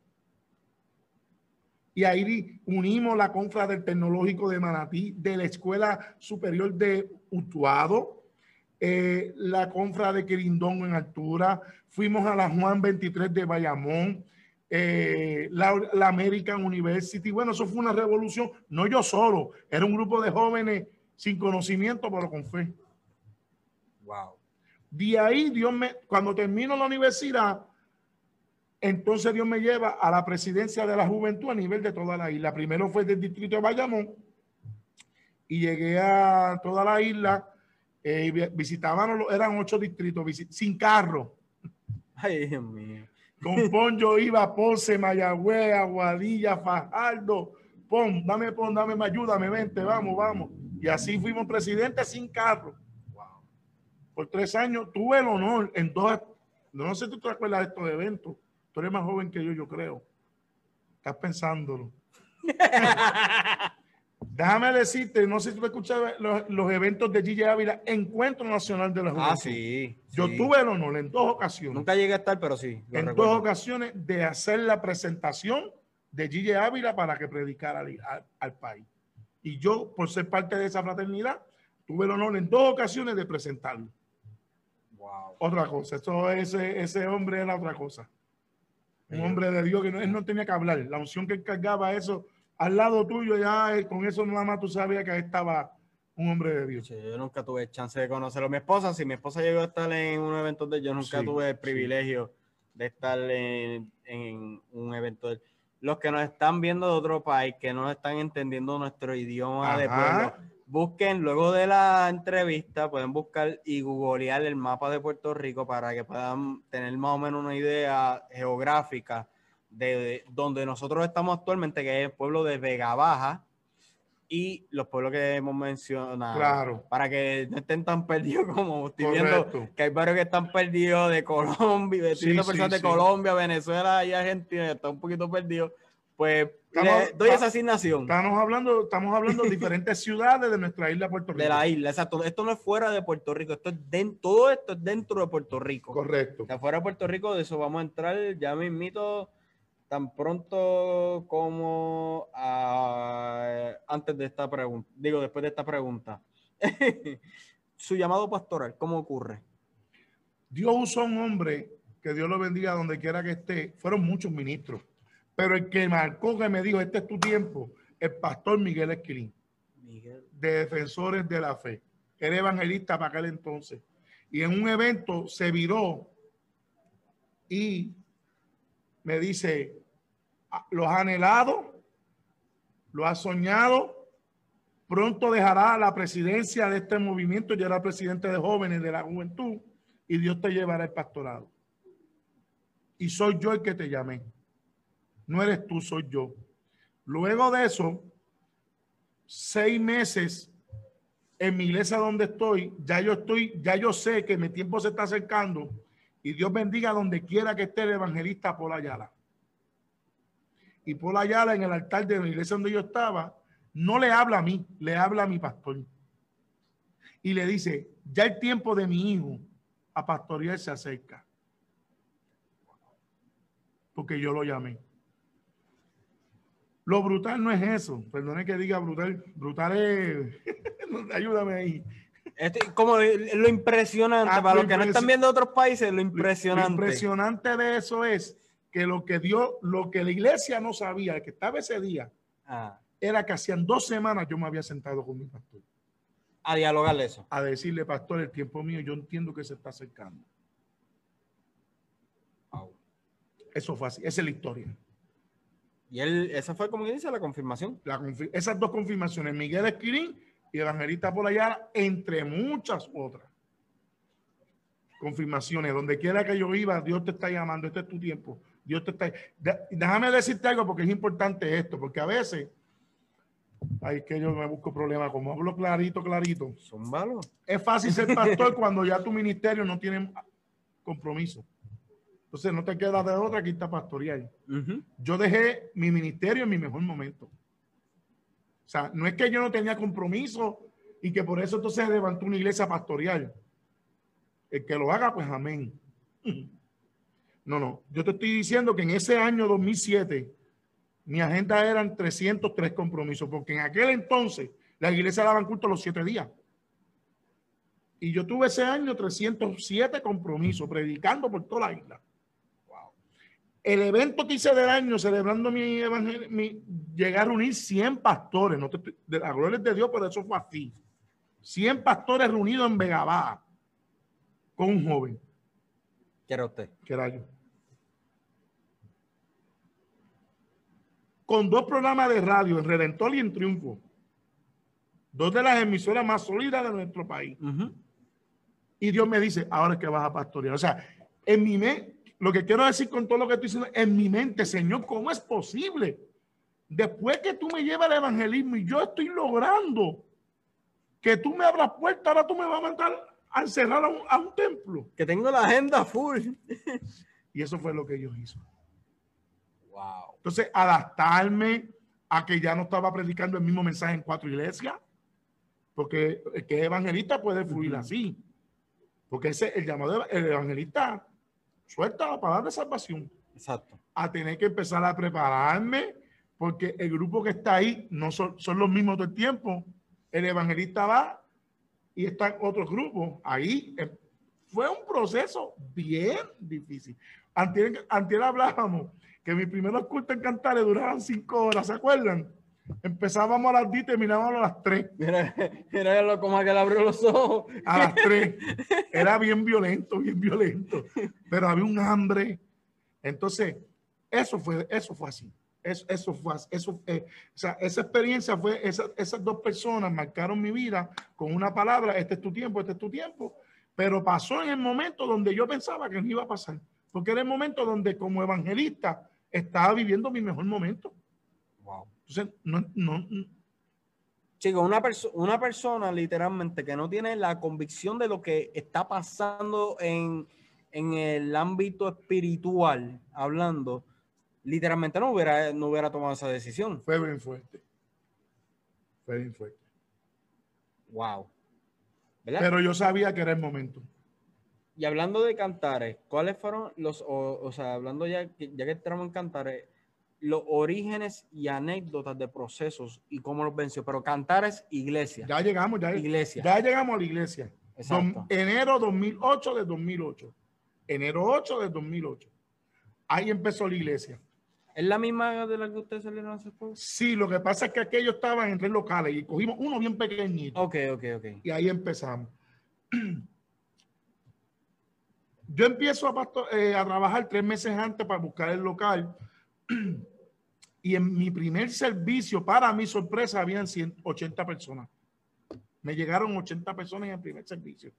Speaker 2: Y ahí unimos la confra del Tecnológico de Manatí, de la Escuela Superior de Utuado, eh, la confra de Quirindongo en altura, fuimos a la Juan 23 de Bayamón, eh, la, la, American University. Bueno, eso fue una revolución, no yo solo, era un grupo de jóvenes sin conocimiento, pero con fe.
Speaker 1: Wow.
Speaker 2: De ahí, Dios me, cuando termino la universidad, entonces Dios me lleva a la presidencia de la juventud a nivel de toda la isla. Primero fue del distrito de Bayamón y llegué a toda la isla. Eh, visitaban, eran ocho distritos, sin carro.
Speaker 1: Ay, Dios mío.
Speaker 2: Con Poncho iba a Ponce, Mayagüez, Aguadilla, Fajardo. Pon, dame, pon, dame, ayúdame, vente, vamos, vamos. Y así fuimos presidentes sin carro por tres años, tuve el honor en dos, no sé si tú te acuerdas de estos eventos, tú eres más joven que yo, yo creo. Estás pensándolo. Déjame decirte, no sé si tú escuchado los, los eventos de Gigi Ávila, Encuentro Nacional de la Juventud.
Speaker 1: Ah, sí.
Speaker 2: Yo tuve el honor en dos ocasiones.
Speaker 1: Nunca llegué a estar, pero sí.
Speaker 2: En dos ocasiones de hacer la presentación de Gigi Ávila para que predicara al, al, país. Y yo, por ser parte de esa fraternidad, tuve el honor en dos ocasiones de presentarlo. Otra cosa, eso, ese, ese hombre era otra cosa. Un hombre de Dios que no, él no tenía que hablar. La unción que cargaba eso al lado tuyo, ya eh, con eso nada más tú sabías que ahí estaba un hombre de Dios.
Speaker 1: yo nunca tuve chance de conocerlo. Mi esposa, si mi esposa llegó a estar en un evento de yo nunca tuve el privilegio de estar en, un evento de los que nos están viendo de otro país, que no están entendiendo nuestro idioma de pueblo, busquen luego de la entrevista, pueden buscar y googlear el mapa de Puerto Rico para que puedan tener más o menos una idea geográfica de, donde nosotros estamos actualmente, que es el pueblo de Vega Baja y los pueblos que hemos mencionado.
Speaker 2: Claro.
Speaker 1: Para que no estén tan perdidos como estoy viendo que hay varios que están perdidos de Colombia, de personas de Colombia, Venezuela y Argentina, están un poquito perdidos pues doy esa asignación.
Speaker 2: Estamos hablando, estamos hablando de diferentes ciudades de nuestra isla Puerto Rico.
Speaker 1: De la isla, exacto. Esto no es fuera de Puerto Rico, esto es dentro, todo esto es dentro de Puerto Rico.
Speaker 2: Correcto.
Speaker 1: De fuera de Puerto Rico, de eso vamos a entrar ya mismito tan pronto como antes de esta pregunta, digo después de esta pregunta. Su llamado pastoral, ¿cómo ocurre?
Speaker 2: Dios usó a un hombre, que Dios lo bendiga donde quiera que esté, fueron muchos ministros pero el que marcó que me dijo, este es tu tiempo, el pastor Miguel Esquilín, de Defensores de la Fe. Era evangelista para aquel entonces. Y en un evento se viró y me dice, ah, lo has anhelado, lo has soñado, pronto dejará la presidencia de este movimiento, ya era presidente de jóvenes de la juventud, y Dios te llevará el pastorado. Y soy yo el que te llamé. No eres tú, soy yo. Luego de eso, seis meses en mi iglesia donde estoy, ya yo estoy, ya yo sé que mi tiempo se está acercando y Dios bendiga donde quiera que esté el evangelista Paul Ayala. Y Paul Ayala en el altar de la iglesia donde yo estaba, no le habla a mí, le habla a mi pastor. Y le dice, ya el tiempo de mi hijo a pastorear se acerca. Porque yo lo llamé. Lo brutal no es eso. Perdone que diga brutal. Brutal es. Ayúdame ahí.
Speaker 1: Este, como lo impresionante, ah, para los que no están viendo otros países, lo impresionante.
Speaker 2: Lo impresionante de eso es que lo que dio, lo que la iglesia no sabía, que estaba ese día, ah. era que hacían dos semanas yo me había sentado con mi pastor.
Speaker 1: A dialogarle eso.
Speaker 2: A decirle, pastor, el tiempo mío, yo entiendo que se está acercando. Eso fue así, esa es la historia.
Speaker 1: Y él, esa fue como dice la confirmación.
Speaker 2: esas dos confirmaciones, Miguel Esquirín y Evangelista Polayara, entre muchas otras confirmaciones. Donde quiera que yo iba, Dios te está llamando, este es tu tiempo. Dios te está... Déjame decirte algo porque es importante esto, porque a veces... Ay, que yo me busco problemas. Como hablo clarito, clarito.
Speaker 1: Son malos.
Speaker 2: Es fácil ser pastor cuando ya tu ministerio no tiene compromiso. Entonces no te queda de otra que irte a pastorear. Yo dejé mi ministerio en mi mejor momento. O sea, no es que yo no tenía compromiso y que por eso entonces levantó una iglesia pastoral. El que lo haga, pues amén. No, no. Yo te estoy diciendo que en ese año 2007 mi agenda eran 303 compromisos, porque en aquel entonces la iglesia daban culto los siete días. Y yo tuve ese año 307 compromisos, predicando por toda la isla. El evento que hice del año, celebrando mi evangelio, mi, llegué a reunir 100 pastores. No de la gloria de Dios, pero eso fue así. 100 pastores reunidos en Vegabá con un joven.
Speaker 1: ¿Qué era usted?
Speaker 2: Que era yo. Con dos programas de radio, en Redentor y en Triunfo. Dos de las emisoras más sólidas de nuestro país. Y Dios me dice, ahora es que vas a pastorear. O sea, en mi mente, lo que quiero decir con todo lo que estoy diciendo, en mi mente, Señor, ¿cómo es posible? Después que tú me llevas al evangelismo y yo estoy logrando que tú me abras puertas, ahora tú me vas a mandar a encerrar a un, templo.
Speaker 1: Que tengo la agenda full.
Speaker 2: y eso fue lo que Dios hizo. Wow. Entonces, adaptarme a que ya no estaba predicando el mismo mensaje en cuatro iglesias, porque el que es evangelista puede fluir así. Porque ese el llamado, el evangelista suelta la palabra de salvación.
Speaker 1: Exacto.
Speaker 2: A tener que empezar a prepararme, porque el grupo que está ahí no son, los mismos todo el tiempo. El evangelista va y están otros grupos. Ahí eh, fue un proceso bien difícil. Antes, antes hablábamos que mis primeros cultos en Cantares duraban cinco horas, ¿se acuerdan? Empezábamos a las 10 y terminábamos a las 3.
Speaker 1: Era, era como que le abrió los ojos.
Speaker 2: A las 3. Era bien violento, bien violento. Pero había un hambre. Entonces, eso fue, eso fue así. Eso, eso fue eso, eh, o sea, esa experiencia fue, esa, esas dos personas marcaron mi vida con una palabra, este es tu tiempo, este es tu tiempo, pero pasó en el momento donde yo pensaba que no iba a pasar, porque era el momento donde como evangelista estaba viviendo mi mejor momento. Wow. Entonces, no, no,
Speaker 1: Chicos, una, una persona literalmente que no tiene la convicción de lo que está pasando en, en el ámbito espiritual, hablando, literalmente no hubiera, no hubiera tomado esa decisión.
Speaker 2: Fue bien fuerte. Fue bien fuerte.
Speaker 1: Wow.
Speaker 2: Pero yo sabía que era el momento.
Speaker 1: Y hablando de cantares, ¿cuáles fueron los, o, sea, hablando ya, ya que estamos en cantares, los orígenes y anécdotas de procesos y cómo los venció. Pero cantar es iglesia.
Speaker 2: Ya llegamos, ya, iglesia. ya llegamos a la iglesia. Exacto. enero 2008 de 2008. Enero 8 de 2008. Ahí empezó la iglesia.
Speaker 1: ¿Es la misma de la que ustedes salieron hace poco?
Speaker 2: Sí, lo que pasa es que aquellos estaban en tres locales y cogimos uno bien pequeñito.
Speaker 1: Ok, ok, ok.
Speaker 2: Y ahí empezamos. Yo empiezo a, eh, a trabajar tres meses antes para buscar el local Y en mi primer servicio, para mi sorpresa, habían 180 personas. Me llegaron 80 personas en el primer servicio.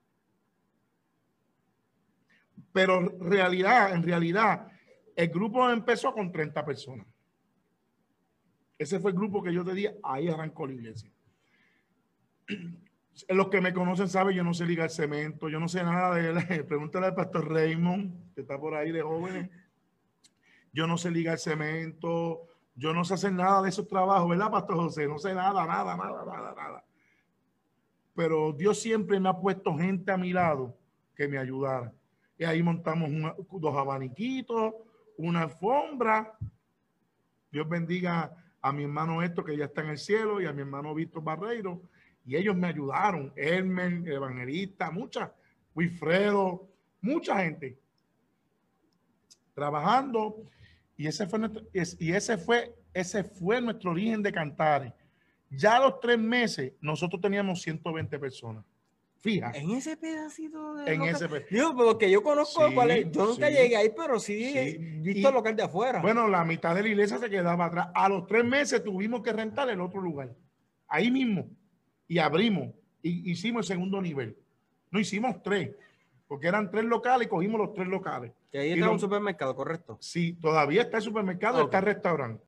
Speaker 2: Pero realidad, en realidad, el grupo empezó con 30 personas. Ese fue el grupo que yo te dije, ahí arrancó la iglesia. Los que me conocen saben, yo no sé ligar cemento, yo no sé nada de él. Pregúntale al pastor Raymond, que está por ahí de jóvenes. Yo no sé ligar cemento, yo no sé hacer nada de esos trabajos, ¿verdad, Pastor José? No sé nada, nada, nada, nada, nada. Pero Dios siempre me ha puesto gente a mi lado que me ayudara. Y ahí montamos dos abaniquitos, una alfombra. Dios bendiga a mi hermano esto que ya está en el cielo y a mi hermano Víctor Barreiro. Y ellos me ayudaron. Hermen, evangelista, mucha, Wilfredo, mucha gente. Trabajando y ese fue nuestro, y ese fue, ese fue nuestro origen de Cantares. Ya a los tres meses, nosotros teníamos 120 personas. Fija.
Speaker 1: En ese pedacito de.
Speaker 2: En ese pedacito.
Speaker 1: Digo, porque yo conozco cuál es. Yo nunca llegué ahí, pero sí, he visto el local de afuera.
Speaker 2: Bueno, la mitad de la iglesia se quedaba atrás. A los tres meses tuvimos que rentar el otro lugar. Ahí mismo. Y abrimos. Y hicimos el segundo nivel. No hicimos tres. Porque eran tres locales y cogimos los tres locales.
Speaker 1: Que ahí está un supermercado, correcto.
Speaker 2: Sí, todavía está el supermercado, está el restaurante.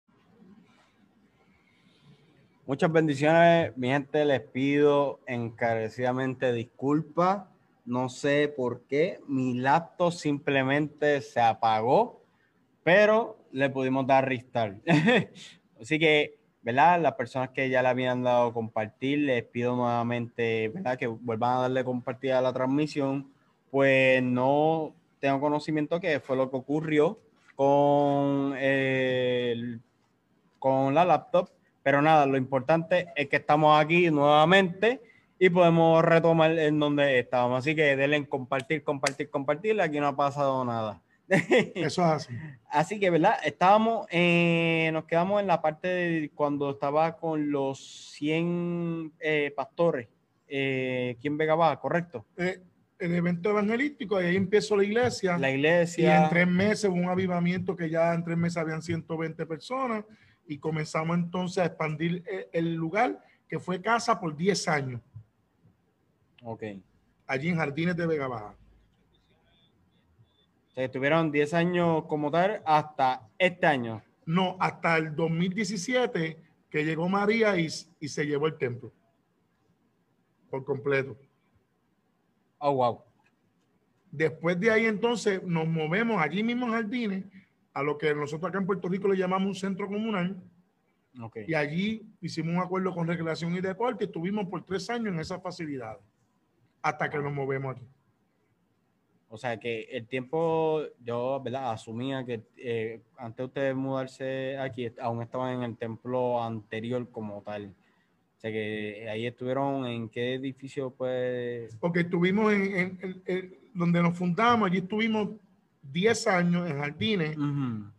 Speaker 1: Muchas bendiciones, mi gente. Les pido encarecidamente disculpas. No sé por qué mi laptop simplemente se apagó, pero le pudimos dar restart. Así que, ¿verdad? Las personas que ya le habían dado compartir, les pido nuevamente, ¿verdad? Que vuelvan a darle compartir a la transmisión. Pues no tengo conocimiento que fue lo que ocurrió con, el, con la laptop. Pero nada, lo importante es que estamos aquí nuevamente y podemos retomar en donde estábamos. Así que denle en compartir, compartir, compartir. Aquí no ha pasado nada.
Speaker 2: Eso es así.
Speaker 1: Así que, ¿verdad? Estábamos, eh, nos quedamos en la parte de cuando estaba con los 100 eh, pastores. Eh, ¿Quién Vega correcto?
Speaker 2: Eh, el evento evangelístico, ahí empezó la iglesia.
Speaker 1: La iglesia.
Speaker 2: Y en tres meses hubo un avivamiento que ya en tres meses habían 120 personas y comenzamos entonces a expandir el, lugar que fue casa por 10 años.
Speaker 1: Ok.
Speaker 2: Allí en Jardines de Vega Baja.
Speaker 1: O estuvieron 10 años como tal hasta este año.
Speaker 2: No, hasta el 2017 que llegó María y, y se llevó el templo. Por completo.
Speaker 1: Oh, wow.
Speaker 2: Después de ahí entonces nos movemos allí mismo en Jardines a lo que nosotros acá en Puerto Rico le llamamos un centro comunal. Okay. Y allí hicimos un acuerdo con Recreación y Deporte. Estuvimos por tres años en esas facilidades hasta que nos movemos aquí.
Speaker 1: O sea que el tiempo, yo ¿verdad? asumía que eh, antes de ustedes mudarse aquí, aún estaban en el templo anterior como tal. O sea que ahí estuvieron, ¿en qué edificio pues?
Speaker 2: Porque estuvimos en, donde nos fundamos, allí estuvimos 10 años en Jardines,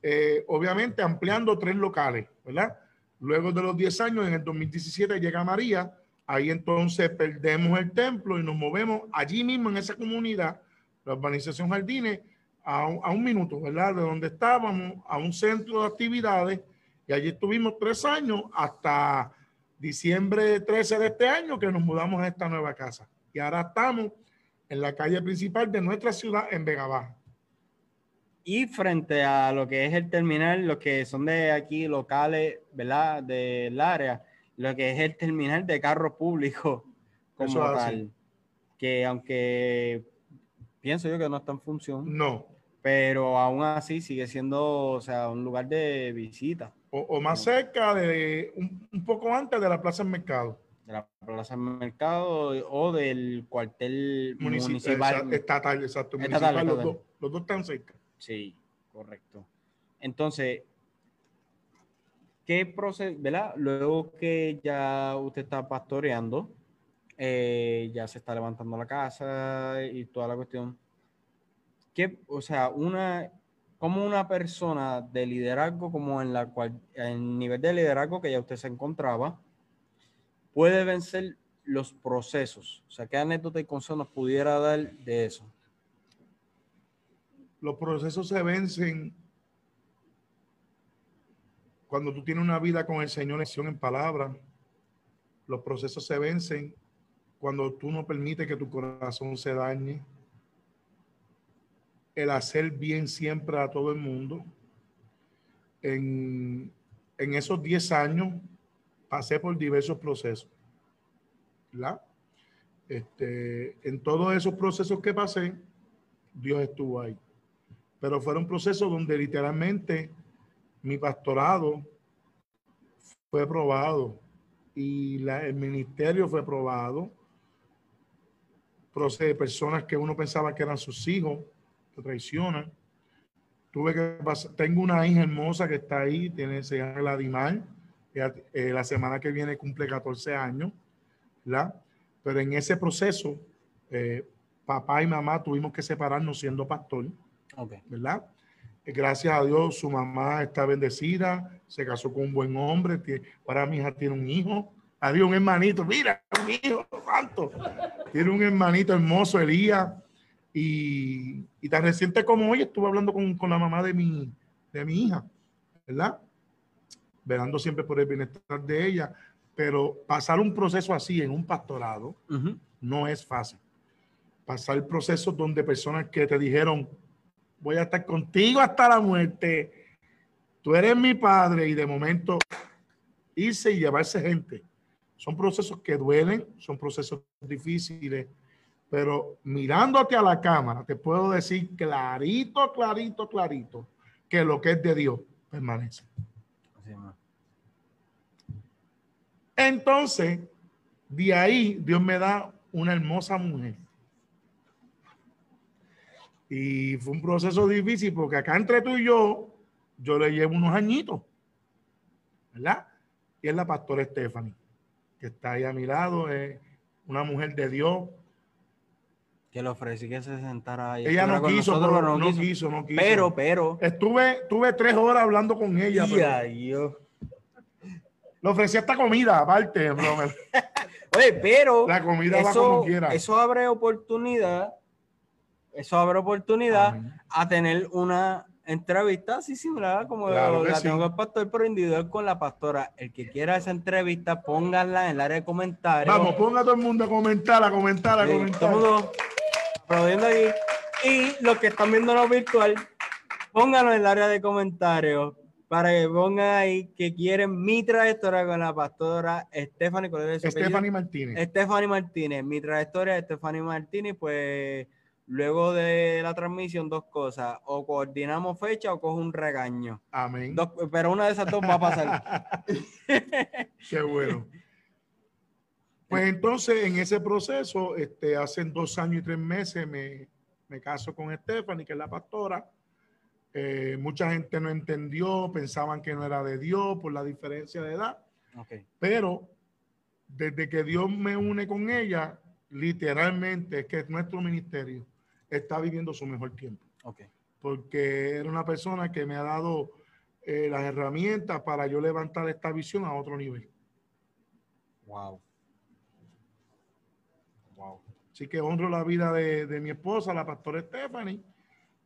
Speaker 2: eh, obviamente ampliando tres locales, ¿verdad? Luego de los 10 años, en el 2017 llega María, ahí entonces perdemos el templo y nos movemos allí mismo en esa comunidad, la urbanización Jardines, a un, a un minuto, ¿verdad? De donde estábamos, a un centro de actividades, y allí estuvimos tres años hasta diciembre 13 de este año que nos mudamos a esta nueva casa. Y ahora estamos en la calle principal de nuestra ciudad en Vega Baja.
Speaker 1: Y frente a lo que es el terminal, lo que son de aquí locales, ¿verdad? Del área, lo que es el terminal de carros públicos como tal. Que aunque pienso yo que no está en función.
Speaker 2: No.
Speaker 1: Pero aún así sigue siendo, o sea, un lugar de visita.
Speaker 2: O, más cerca de, un, poco antes de la Plaza del Mercado.
Speaker 1: De la Plaza del Mercado o del cuartel municipal.
Speaker 2: Estatal, exacto. Estatal, los, dos, los dos están cerca.
Speaker 1: Sí, correcto. Entonces, ¿qué proceso, verdad? Luego que ya usted está pastoreando, eh, ya se está levantando la casa y toda la cuestión. ¿Qué, o sea, una, como una persona de liderazgo, como en la cual, el nivel de liderazgo que ya usted se encontraba, puede vencer los procesos? O sea, ¿qué anécdota y consejo nos pudiera dar de eso?
Speaker 2: Los procesos se vencen cuando tú tienes una vida con el Señor en palabra. Los procesos se vencen cuando tú no permites que tu corazón se dañe el hacer bien siempre a todo el mundo. En, esos 10 años pasé por diversos procesos. ¿verdad? Este, en todos esos procesos que pasé, Dios estuvo ahí. Pero fueron procesos donde literalmente mi pastorado fue probado y la, el ministerio fue probado. Proceso de personas que uno pensaba que eran sus hijos, traiciona Tuve que tengo una hija hermosa que está ahí, tiene, se llama Vladimir, eh, la semana que viene cumple 14 años, ¿verdad? Pero en ese proceso, eh, papá y mamá tuvimos que separarnos siendo pastor, okay. ¿verdad? Eh, gracias a Dios, su mamá está bendecida, se casó con un buen hombre, ahora mi hija tiene un hijo, adiós, un hermanito, mira, un hijo, ¿cuánto? Tiene un hermanito hermoso, Elías, y, tan reciente como hoy estuve hablando con, la mamá de mi, de mi hija, ¿verdad? Velando siempre por el bienestar de ella, pero pasar un proceso así en un pastorado no es fácil. Pasar el proceso donde personas que te dijeron, voy a estar contigo hasta la muerte. Tú eres mi padre y de momento irse y llevarse gente. Son procesos que duelen, son procesos difíciles, pero mirándote a la cámara, te puedo decir clarito, clarito, clarito, que lo que es de Dios permanece. Entonces, de ahí Dios me da una hermosa mujer. Y fue un proceso difícil porque acá entre tú y yo, yo le llevo unos añitos, ¿verdad? Y es la pastora Stephanie, que está ahí a mi lado, es una mujer de Dios.
Speaker 1: Que le ofrecí que se sentara ahí.
Speaker 2: Ella no quiso, no, quiso, no quiso.
Speaker 1: Pero, pero.
Speaker 2: Estuve, tuve tres horas hablando con ella.
Speaker 1: Pero...
Speaker 2: Le ofrecí esta comida, aparte,
Speaker 1: Oye, pero.
Speaker 2: La comida
Speaker 1: eso, va como quiera. Eso abre oportunidad. Eso abre oportunidad a tener una entrevista así similar como la tengo el pastor, pero individual con la pastora. El que quiera esa entrevista, pónganla en el área de comentarios.
Speaker 2: Vamos, ponga todo el mundo a comentar, a comentar, a comentar. Todo el mundo
Speaker 1: aplaudiendo ahí. Y los que están viendo virtual, pónganlo en el área de comentarios para que pongan ahí que quieren mi trayectoria con la pastora Stephanie.
Speaker 2: Stephanie Martínez.
Speaker 1: Stephanie Martínez. Mi trayectoria de Stephanie Martínez, pues luego de la transmisión, dos cosas. O coordinamos fecha o cojo un regaño.
Speaker 2: Amén.
Speaker 1: pero una de esas dos va a pasar.
Speaker 2: Qué bueno. Pues entonces, en ese proceso, este, hace dos años y tres meses me, me caso con Stephanie, que es la pastora eh, mucha gente no entendió, pensaban que no era de Dios por la diferencia de edad. Pero desde que Dios me une con ella, literalmente es que nuestro ministerio está viviendo su mejor tiempo. Porque era una persona que me ha dado eh, las herramientas para yo levantar esta visión a otro nivel.
Speaker 1: Wow.
Speaker 2: Wow. Así que honro la vida de, de mi esposa, la pastora Stephanie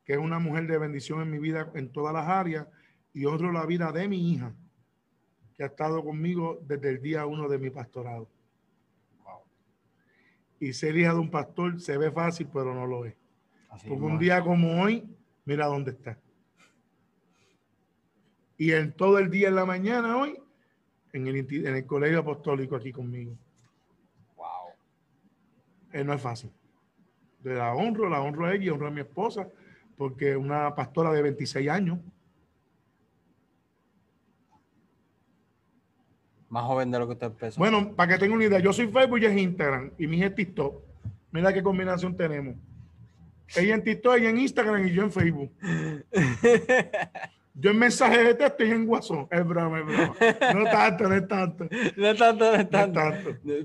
Speaker 2: que es una mujer de bendición en mi vida en todas las áreas, y honro la vida de mi hija, que ha estado conmigo desde el día uno de mi pastorado. Y ser hija de un pastor se ve fácil, pero no lo es. Porque un día como hoy, mira dónde está. Y en todo el día en la mañana hoy, en el, en el colegio apostólico aquí conmigo.
Speaker 1: Wow.
Speaker 2: Eh, no es fácil. De la honro, la honro a ella y honro a mi esposa porque una pastora de 26 años.
Speaker 1: Más joven de lo que usted empezó.
Speaker 2: Bueno, para que tenga una idea, yo soy Facebook y es Instagram y mi es TikTok. Mira qué combinación tenemos. Ella en TikTok, ella en Instagram y yo en Facebook. Yo en mensaje de texto y en WhatsApp. Es broma, es broma. No tanto, no es tanto.
Speaker 1: No es tanto, no es tanto.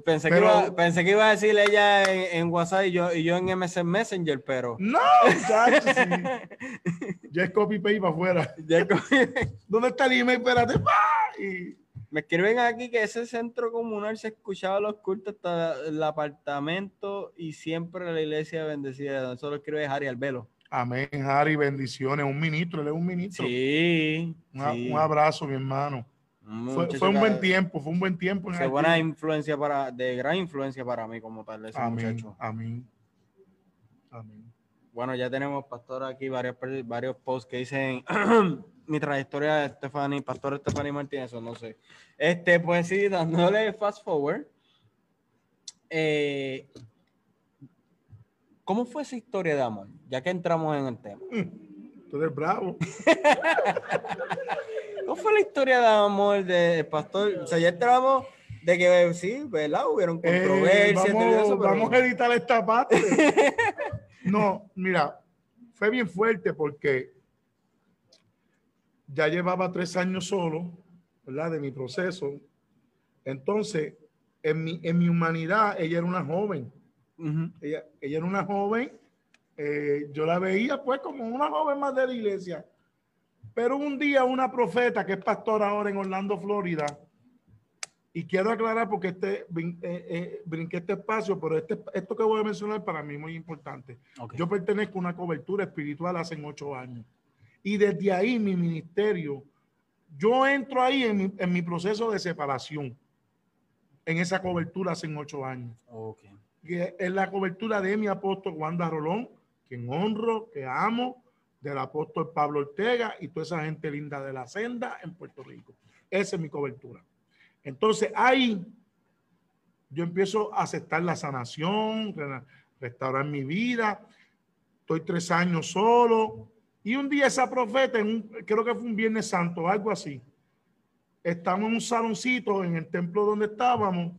Speaker 1: Pensé, que iba, pensé que iba a decirle ella en, WhatsApp y yo, y yo en MS Messenger, pero.
Speaker 2: No, ya, sí. ya es copy paste para afuera. ¿Dónde está el email? Espérate. Y...
Speaker 1: Me escriben aquí que ese centro comunal se escuchaba los cultos hasta el apartamento y siempre la iglesia bendecida. Eso lo escribe Harry Albelo.
Speaker 2: Amén, Harry, bendiciones. Un ministro, él es un ministro.
Speaker 1: Sí.
Speaker 2: Un abrazo, mi hermano. Fue, un buen tiempo, fue un buen tiempo.
Speaker 1: Fue buena influencia para, de gran influencia para mí como tal, ese
Speaker 2: amén,
Speaker 1: muchacho.
Speaker 2: Amén. Amén.
Speaker 1: Bueno, ya tenemos, pastor, aquí varios, varios posts que dicen mi trayectoria de Stephanie, pastor Stephanie Martínez, no sé. Este, pues sí, dándole fast forward. Eh, ¿Cómo fue esa historia de amor? Ya que entramos en el tema.
Speaker 2: Tú eres bravo.
Speaker 1: ¿Cómo fue la historia de amor del pastor? O sea, ya entramos de que sí, ¿verdad? Hubieron eh, controversias.
Speaker 2: vamos, vamos a editar esta parte. no, mira, fue bien fuerte porque ya llevaba tres años solo, ¿verdad? De mi proceso. Entonces, en mi, en mi humanidad, ella era una joven ella, ella, era una joven, eh, yo la veía pues como una joven más de la iglesia. Pero un día una profeta que es pastora ahora en Orlando, Florida, y quiero aclarar porque este, eh, eh, brinqué este espacio, pero este, esto que voy a mencionar para mí es muy importante. Yo pertenezco a una cobertura espiritual hace ocho años. Y desde ahí mi ministerio, yo entro ahí en mi, en mi proceso de separación, en esa cobertura hace ocho años.
Speaker 1: Okay
Speaker 2: que es la cobertura de mi apóstol Wanda Rolón, quien honro, que amo del apóstol Pablo Ortega y toda esa gente linda de la senda en Puerto Rico. Esa es mi cobertura. Entonces ahí yo empiezo a aceptar la sanación, restaurar mi vida. Estoy tres años solo. Y un día esa profeta, en creo que fue un Viernes Santo, algo así, estamos en un saloncito en el templo donde estábamos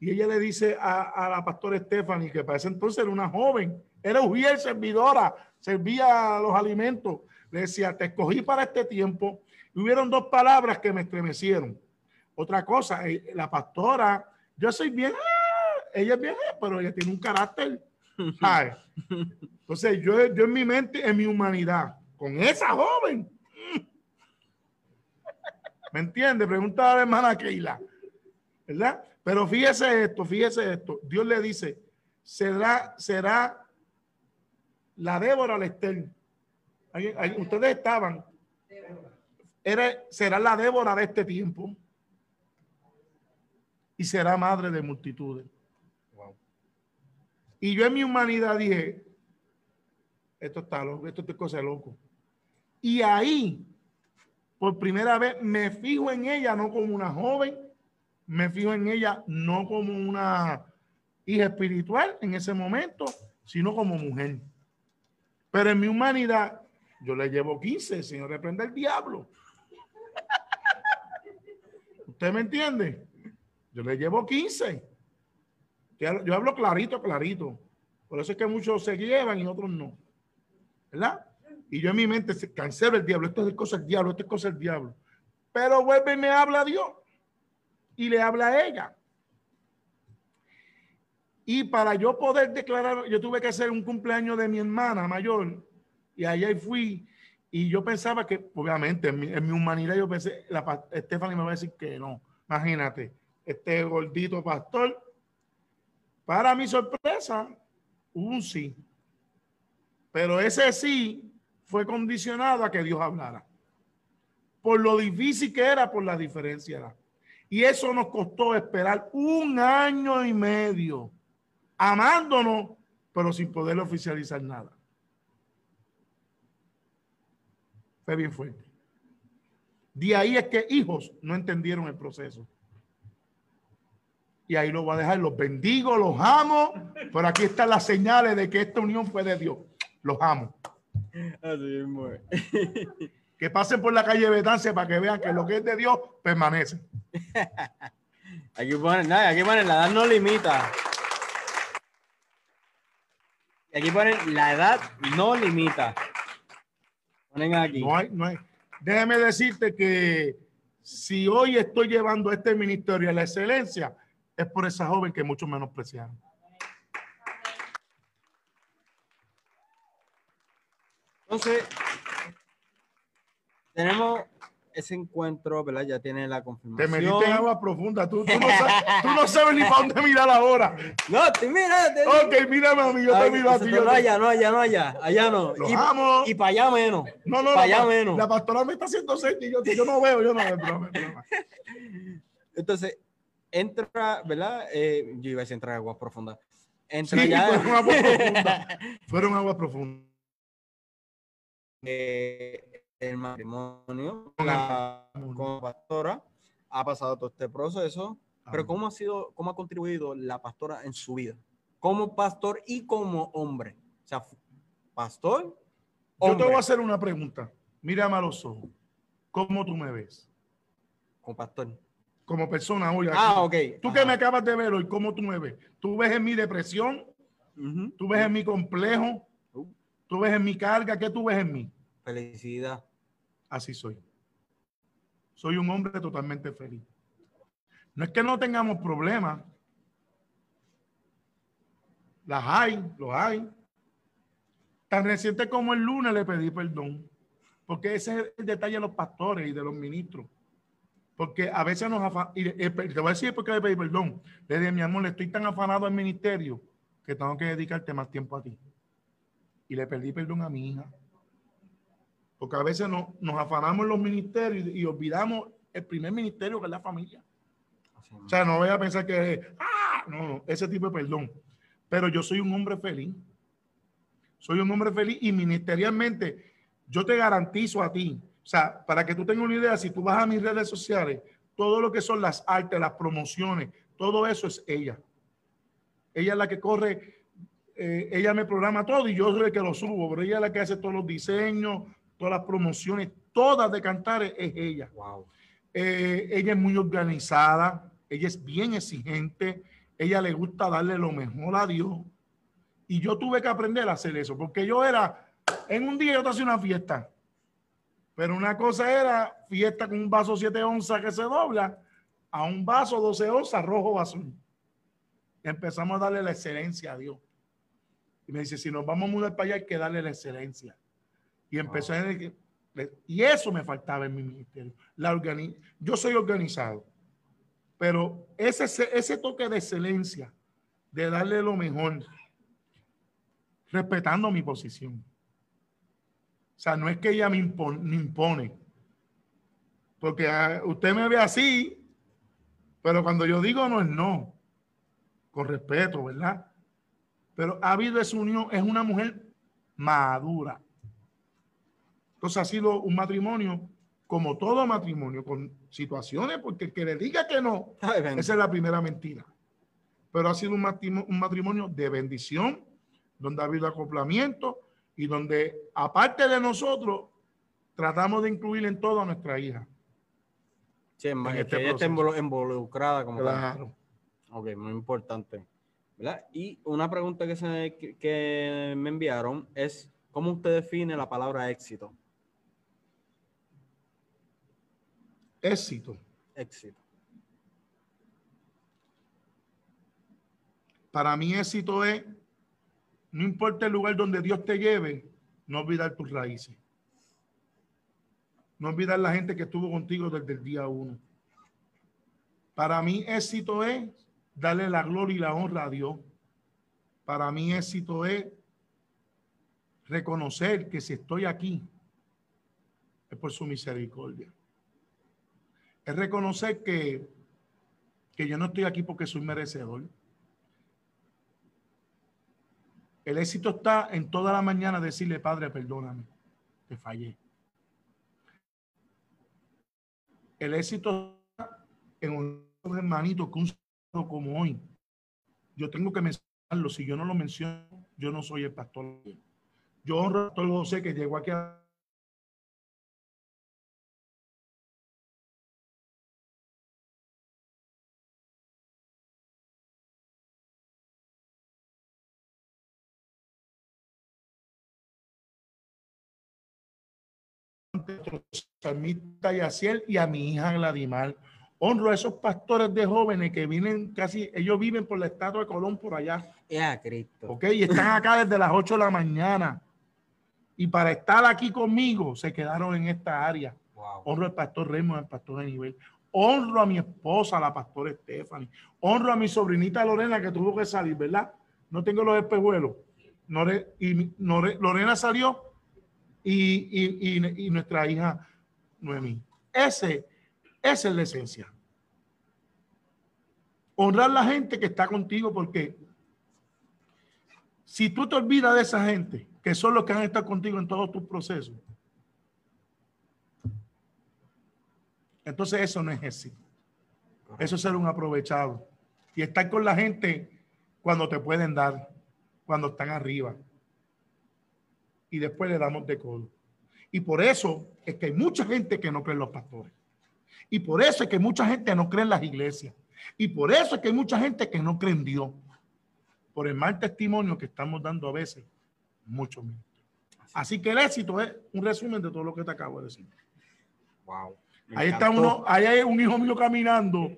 Speaker 2: y ella le dice a, la pastora Stephanie, que para ese entonces era una joven, era mujer servidora, servía los alimentos. Le decía, te escogí para este tiempo. Y hubieron dos palabras que me estremecieron. Otra cosa, eh, la pastora, yo soy bien, ah, ella es bien, ah, pero ella tiene un carácter. Entonces, yo, yo en mi mente, en mi humanidad, con esa joven. ¿Me entiende? Pregunta a la hermana Keila. ¿Verdad? Pero fíjese esto, fíjese esto. Dios le dice, será, será la Débora Lester. Ustedes estaban. Era, será la Débora de este tiempo. Y será madre de multitudes. Y yo en mi humanidad dije, esto está loco, esto es cosa de loco. Y ahí, por primera vez, me fijo en ella, no como una joven, me fijo en ella no como una hija espiritual en ese momento, sino como mujer. Pero en mi humanidad, yo le llevo 15, señor, reprende el diablo. ¿Usted me entiende? Yo le llevo 15. Yo hablo clarito, clarito. Por eso es que muchos se llevan y otros no. ¿Verdad? Y yo en mi mente cancelo el diablo. Esto es cosa del diablo, esto es cosa del diablo. Pero vuelve y me habla Dios y le habla a ella. Y para yo poder declarar, yo tuve que hacer un cumpleaños de mi hermana mayor y allá fui y yo pensaba que, obviamente, en mi, humanidad yo pensé, la Stephanie me va a decir que no. Imagínate, este gordito pastor. Para mi sorpresa, un sí. Pero ese sí fue condicionado a que Dios hablara. Por lo difícil que era, por la diferencia. Y eso nos costó esperar un año y medio, amándonos, pero sin poder oficializar nada. Fue bien fuerte. De ahí es que hijos no entendieron el proceso. Y ahí lo voy a dejar. Los bendigo, los amo. Pero aquí están las señales de que esta unión fue de Dios. Los amo. Así es, que pasen por la calle Betance para que vean que lo que es de Dios permanece.
Speaker 1: aquí ponen, nada, aquí ponen, la edad no limita. Aquí ponen, la edad no limita.
Speaker 2: Ponen aquí. No hay, no hay. Déjeme decirte que si hoy estoy llevando este ministerio a la excelencia, es por esa joven que muchos menospreciaron.
Speaker 1: Entonces, tenemos ese encuentro, ¿verdad? Ya tiene la confirmación.
Speaker 2: Te metiste en agua profunda. Tú, no, sabes, ni para dónde mirar ahora.
Speaker 1: No, te mira.
Speaker 2: ok, mírame a mí, yo te miro a ti.
Speaker 1: No, allá, no, allá, no, allá. Allá no.
Speaker 2: y, amo.
Speaker 1: y para allá menos.
Speaker 2: No, no,
Speaker 1: para
Speaker 2: allá menos. La pastora me está haciendo señas yo, yo no veo, yo no veo.
Speaker 1: Entonces, entra, ¿verdad? Eh, yo iba a decir entrar agua profunda. Entra sí,
Speaker 2: Fueron agua profunda. fueron agua profunda.
Speaker 1: Eh, el matrimonio como pastora, ha pasado todo este proceso, pero ¿cómo ha sido, cómo ha contribuido la pastora en su vida? Como pastor y como hombre. O sea, pastor.
Speaker 2: Yo te voy a hacer una pregunta. Mírame a los ojos. ¿Cómo tú me ves?
Speaker 1: Como pastor.
Speaker 2: Como persona hoy.
Speaker 1: Ah, ok.
Speaker 2: Tú que me acabas de ver hoy, ¿cómo tú me ves? ¿Tú ves en mi depresión? ¿Tú ves en mi complejo? ¿Tú ves en mi carga? ¿Qué tú ves en mí?
Speaker 1: Felicidad
Speaker 2: así soy. Soy un hombre totalmente feliz. No es que no tengamos problemas. Las hay, los hay. Tan reciente como el lunes le pedí perdón. Porque ese es el detalle de los pastores y de los ministros. Porque a veces nos afanamos. Te voy a decir por qué le pedí perdón. Le dije, mi amor, le estoy tan afanado al ministerio que tengo que dedicarte más tiempo a ti. Y le pedí perdón a mi hija. Porque a veces nos afanamos en los ministerios y, olvidamos el primer ministerio que es la familia. o sea, no voy a pensar que, ah, no, no, ese tipo de perdón. Pero yo soy un hombre feliz. Soy un hombre feliz y ministerialmente Yo te garantizo a ti, o sea, para que tú tengas una idea, si tú vas a mis redes sociales, todo lo que son las artes, las promociones, todo eso es ella. Ella es la que corre, eh, ella me programa todo y yo soy el que lo subo, pero ella es la que hace todos los diseños, todas las promociones, todas de cantar es ella.
Speaker 1: Wow.
Speaker 2: Eh, ella es muy organizada, ella es bien exigente, ella le gusta darle lo mejor a Dios. Y yo tuve que aprender a hacer eso, porque yo era, en un día yo te hacía una fiesta, pero una cosa era fiesta con un vaso 7 onzas que se dobla a un vaso 12 onzas rojo o azul. Empezamos a darle la excelencia a Dios. Y me dice, si nos vamos a mudar para allá hay que darle la excelencia. Y empezó a decir, y eso me faltaba en mi ministerio. La organi yo soy organizado, pero ese, ese toque de excelencia, de darle lo mejor, respetando mi posición. O sea, no es que ella me impone, porque ah, usted me ve así, pero cuando yo digo no es no, con respeto, ¿verdad? Pero ha habido esa unión, es una mujer madura. Entonces ha sido un matrimonio, como todo matrimonio, con situaciones, porque el que le diga que no, esa es la primera mentira. Pero ha sido un matrimonio, un matrimonio de bendición, donde ha habido acoplamiento y donde, aparte de nosotros, tratamos de incluir en todo a nuestra hija.
Speaker 1: Sí, en este que ella esté involucrada como claro. Ok, muy importante. ¿Verdad? Y una pregunta que, se, que me enviaron es, ¿cómo usted define la palabra éxito?
Speaker 2: Éxito.
Speaker 1: Éxito.
Speaker 2: Para mí éxito es, no importa el lugar donde Dios te lleve, no olvidar tus raíces. No olvidar la gente que estuvo contigo desde el día uno. Para mí éxito es darle la gloria y la honra a Dios. Para mí éxito es reconocer que si estoy aquí es por su misericordia es reconocer que, que yo no estoy aquí porque soy merecedor. El éxito está en toda la mañana decirle, Padre, perdóname, te fallé. El éxito en un hermanito que un como hoy. Yo tengo que mencionarlo. Si yo no lo menciono, yo no soy el pastor. Yo honro a todo José que llegó aquí a y a mi hija Gladimar. Honro a esos pastores de jóvenes que vienen casi, ellos viven por la estatua de Colón por allá.
Speaker 1: Ya, Cristo.
Speaker 2: Ok, y están acá desde las 8 de la mañana. Y para estar aquí conmigo se quedaron en esta área. Honro al pastor Raymond, al pastor de nivel. Honro a mi esposa, la pastora Stephanie. Honro a mi sobrinita Lorena que tuvo que salir, ¿verdad? No tengo los espejuelos. y Lorena salió y, nuestra hija Noemí. Ese, esa es la esencia. Honrar la gente que está contigo porque si tú te olvidas de esa gente, que son los que han estado contigo en todos tus procesos, entonces eso no es éxito. Eso es ser un aprovechado. Y estar con la gente cuando te pueden dar, cuando están arriba y después le damos de codo. Y por eso es que hay mucha gente que no cree en los pastores. Y por eso es que mucha gente no cree en las iglesias. Y por eso es que hay mucha gente que no cree en Dios. Por el mal testimonio que estamos dando a veces, mucho menos. Así que el éxito es un resumen de todo lo que te acabo de decir.
Speaker 1: Wow.
Speaker 2: Ahí está uno, ahí hay un hijo mío caminando.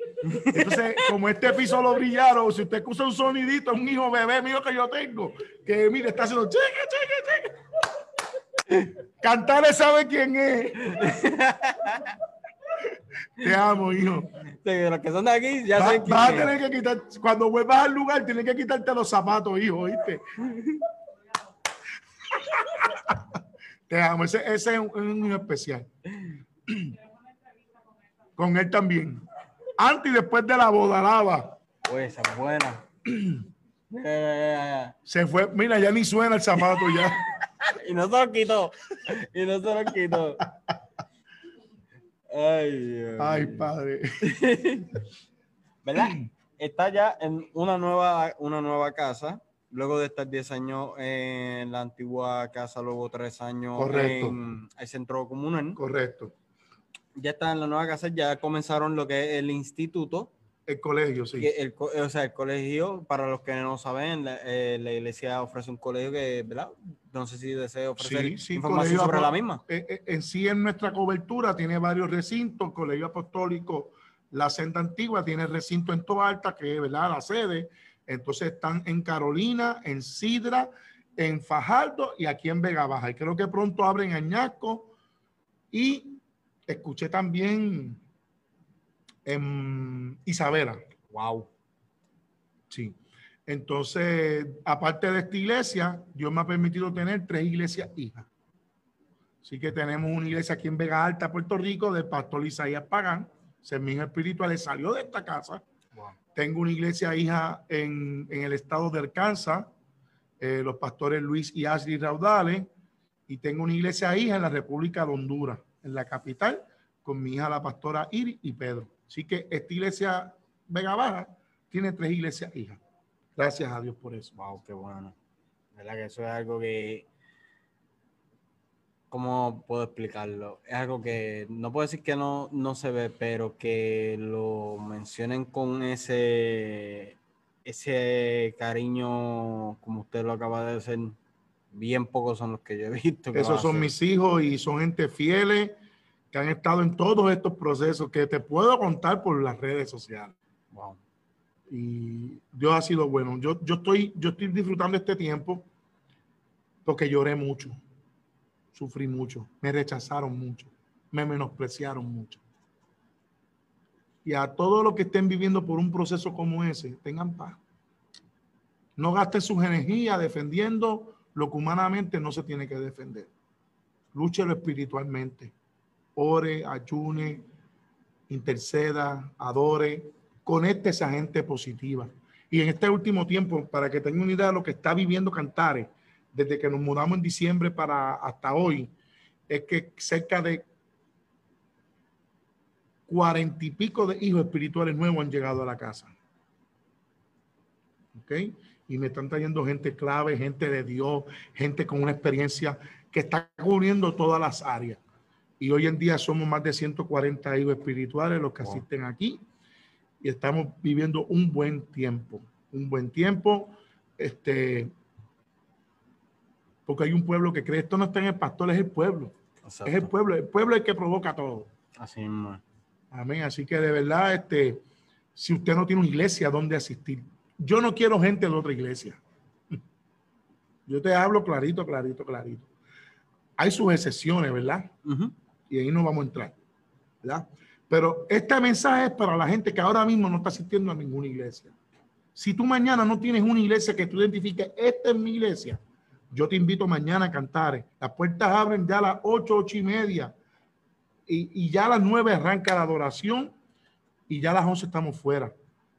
Speaker 2: Entonces, como este piso lo brillaron, si usted escucha un sonidito, un hijo bebé mío que yo tengo, que mire, está haciendo cheque, cheque, cheque. Cantarle sabe quién es. Te amo, hijo.
Speaker 1: los que son de aquí ya
Speaker 2: vas a tener que quitar, cuando vuelvas al lugar, tienes que quitarte los zapatos, hijo, ¿viste? Te amo, ese, ese es un, niño especial. Con él también. Antes y después de la boda, lava.
Speaker 1: Pues esa buena.
Speaker 2: Se fue, mira, ya ni suena el zapato ya.
Speaker 1: y no se lo quitó. Y no se lo quitó. Ay,
Speaker 2: Ay, padre.
Speaker 1: ¿Verdad? Está ya en una nueva, una nueva casa. Luego de estar 10 años en la antigua casa, luego 3 años
Speaker 2: Correcto.
Speaker 1: en el centro comunal.
Speaker 2: Correcto.
Speaker 1: Ya está en la nueva casa, ya comenzaron lo que es el instituto.
Speaker 2: El colegio, sí.
Speaker 1: el, o sea, el colegio, para los que no saben, la, eh, la iglesia ofrece un colegio que, ¿verdad? No sé si desea ofrecer
Speaker 2: Sí, sí,
Speaker 1: información sobre
Speaker 2: apo-
Speaker 1: la misma.
Speaker 2: Eh, eh, en sí, en nuestra cobertura tiene varios recintos. Colegio Apostólico, la Senda Antigua, tiene recinto en Toalta, que es ¿verdad? la sede. Entonces están en Carolina, en Sidra, en Fajardo y aquí en Vega Baja. Y creo que pronto abren Añasco. Y escuché también en Isabela.
Speaker 1: Wow.
Speaker 2: Sí. Entonces, aparte de esta iglesia, Dios me ha permitido tener tres iglesias hijas. Así que tenemos una iglesia aquí en Vega Alta, Puerto Rico, del pastor Isaías Pagán. Hijo espiritual, él salió de esta casa.
Speaker 1: wow.
Speaker 2: Tengo una iglesia hija en, en el estado de Arkansas, eh, los pastores Luis y Ashley Raudales. Y tengo una iglesia hija en la República de Honduras, en la capital, con mi hija, la pastora Iris y Pedro. Así que esta iglesia Vega Baja tiene tres iglesias hijas. Gracias a Dios por eso.
Speaker 1: Wow, qué bueno. ¿Verdad que eso es algo que. ¿Cómo puedo explicarlo? Es algo que no puedo decir que no, no se ve, pero que lo mencionen con ese, ese cariño, como usted lo acaba de decir. Bien pocos son los que yo he visto.
Speaker 2: Esos son mis hijos y son gente fieles que han estado en todos estos procesos que te puedo contar por las redes sociales.
Speaker 1: Wow.
Speaker 2: y Dios ha sido bueno. Yo, yo, estoy, yo estoy disfrutando este tiempo porque lloré mucho, sufrí mucho, me rechazaron mucho, me menospreciaron mucho. Y a todos los que estén viviendo por un proceso como ese, tengan paz. No gasten sus energías defendiendo lo que humanamente no se tiene que defender. Lúchelo espiritualmente. Ore, ayune, interceda, adore, conecte a esa gente positiva. Y en este último tiempo, para que tengan una idea de lo que está viviendo Cantares, desde que nos mudamos en diciembre para hasta hoy, es que cerca de cuarenta y pico de hijos espirituales nuevos han llegado a la casa. ¿Ok? Y me están trayendo gente clave, gente de Dios, gente con una experiencia que está cubriendo todas las áreas. Y hoy en día somos más de 140 hijos espirituales los que
Speaker 1: Wow.
Speaker 2: asisten aquí y estamos viviendo un buen tiempo, un buen tiempo, este, porque hay un pueblo que cree, esto no está en el pastor, es el pueblo, es el pueblo, el pueblo es el que provoca todo.
Speaker 1: Así mismo. es.
Speaker 2: Amén, así que de verdad, este, si usted no tiene una iglesia donde asistir, yo no quiero gente de otra iglesia. Yo te hablo clarito, clarito, clarito. Hay sus excepciones, ¿verdad?
Speaker 1: Ujú.
Speaker 2: Y ahí no vamos a entrar, ¿verdad? Pero este mensaje es para la gente que ahora mismo no está asistiendo a ninguna iglesia. Si tú mañana no tienes una iglesia que tú identifiques, esta es mi iglesia, yo te invito mañana a cantar. Las puertas abren ya a las ocho, ocho y media y, y ya a las nueve arranca la adoración y ya a las once estamos fuera.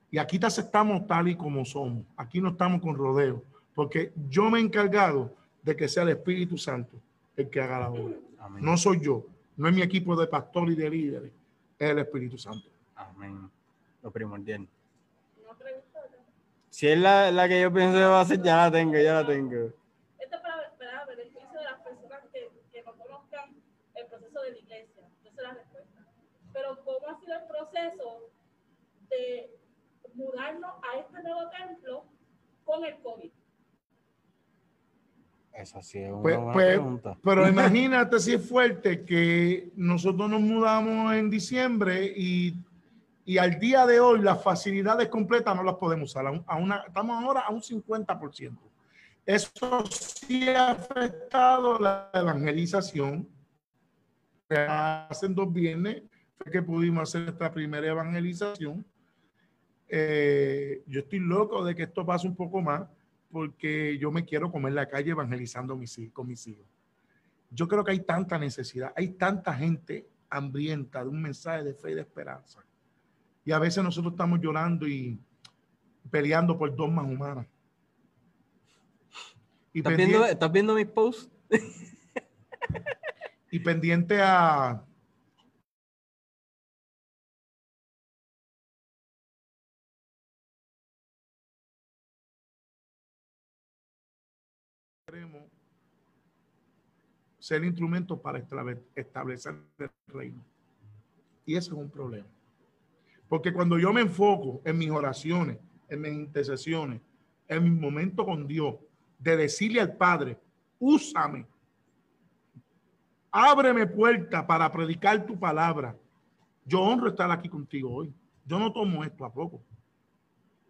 Speaker 2: Y aquí te aceptamos tal y como somos. Aquí no estamos con rodeo, porque yo me he encargado de que sea el Espíritu Santo el que haga la obra.
Speaker 1: Amén.
Speaker 2: No soy yo, no es mi equipo de pastor y de líderes, es el Espíritu Santo.
Speaker 1: Amén. Lo primordial. Si es la, la que yo pienso que va a hacer, ya la tengo, ya la tengo.
Speaker 3: Esto es para, para beneficio de las personas que, que no conozcan el proceso de la iglesia. Yo sé la respuesta. Pero ¿cómo ha sido el proceso de mudarnos a este nuevo templo con el COVID?
Speaker 1: Esa sí es una
Speaker 2: Pues-
Speaker 1: buena
Speaker 2: pues,
Speaker 1: pregunta.
Speaker 2: Pero imagínate si es fuerte que nosotros nos mudamos en diciembre y, y al día de hoy las facilidades completas no las podemos usar. A un- a una, estamos ahora a un 50%. Eso sí ha afectado la evangelización. Hace dos viernes fue que pudimos hacer esta primera evangelización. Eh, yo estoy loco de que esto pase un poco más porque yo me quiero comer la calle evangelizando mis con mis hijos. Yo creo que hay tanta necesidad, hay tanta gente hambrienta de un mensaje de fe y de esperanza. Y a veces nosotros estamos llorando y peleando por dos más humanas. Y
Speaker 1: ¿Estás
Speaker 2: pendiente-
Speaker 1: viendo, ¿Estás viendo mis posts?
Speaker 2: y pendiente a ser instrumentos para establecer el reino. Y ese es un problema. Porque cuando yo me enfoco en mis oraciones, en mis intercesiones, en mi momento con Dios, de decirle al Padre, úsame, ábreme puerta para predicar tu palabra. Yo honro estar aquí contigo hoy. Yo no tomo esto a poco.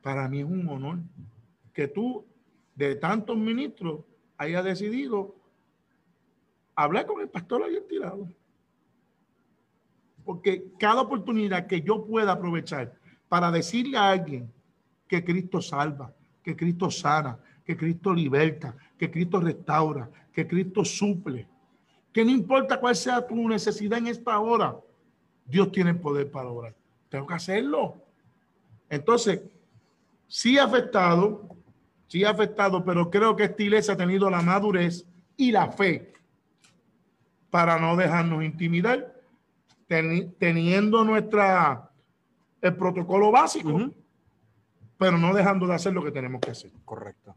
Speaker 2: Para mí es un honor que tú, de tantos ministros, haya decidido hablar con el pastor ayer tirado. Porque cada oportunidad que yo pueda aprovechar para decirle a alguien que Cristo salva, que Cristo sana, que Cristo liberta, que Cristo restaura, que Cristo suple, que no importa cuál sea tu necesidad en esta hora, Dios tiene poder para obrar. Tengo que hacerlo. Entonces, sí afectado, sí ha afectado, pero creo que esta iglesia ha tenido la madurez y la fe para no dejarnos intimidar, teniendo nuestra el protocolo básico, pero no dejando de hacer lo que tenemos que hacer.
Speaker 1: Correcto.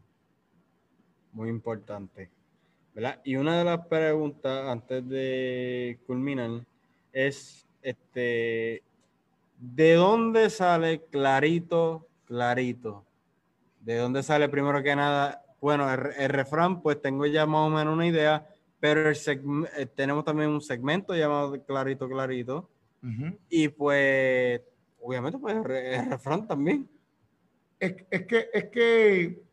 Speaker 1: Muy importante. ¿verdad? Y una de las preguntas antes de culminar es este ¿de dónde sale clarito, clarito? ¿De dónde sale primero que nada? Bueno, el, refrán, pues tengo ya más o menos una idea, pero el eh, tenemos también un segmento llamado Clarito, Clarito. Y pues, obviamente, pues el, refrán también.
Speaker 2: Es, que, es que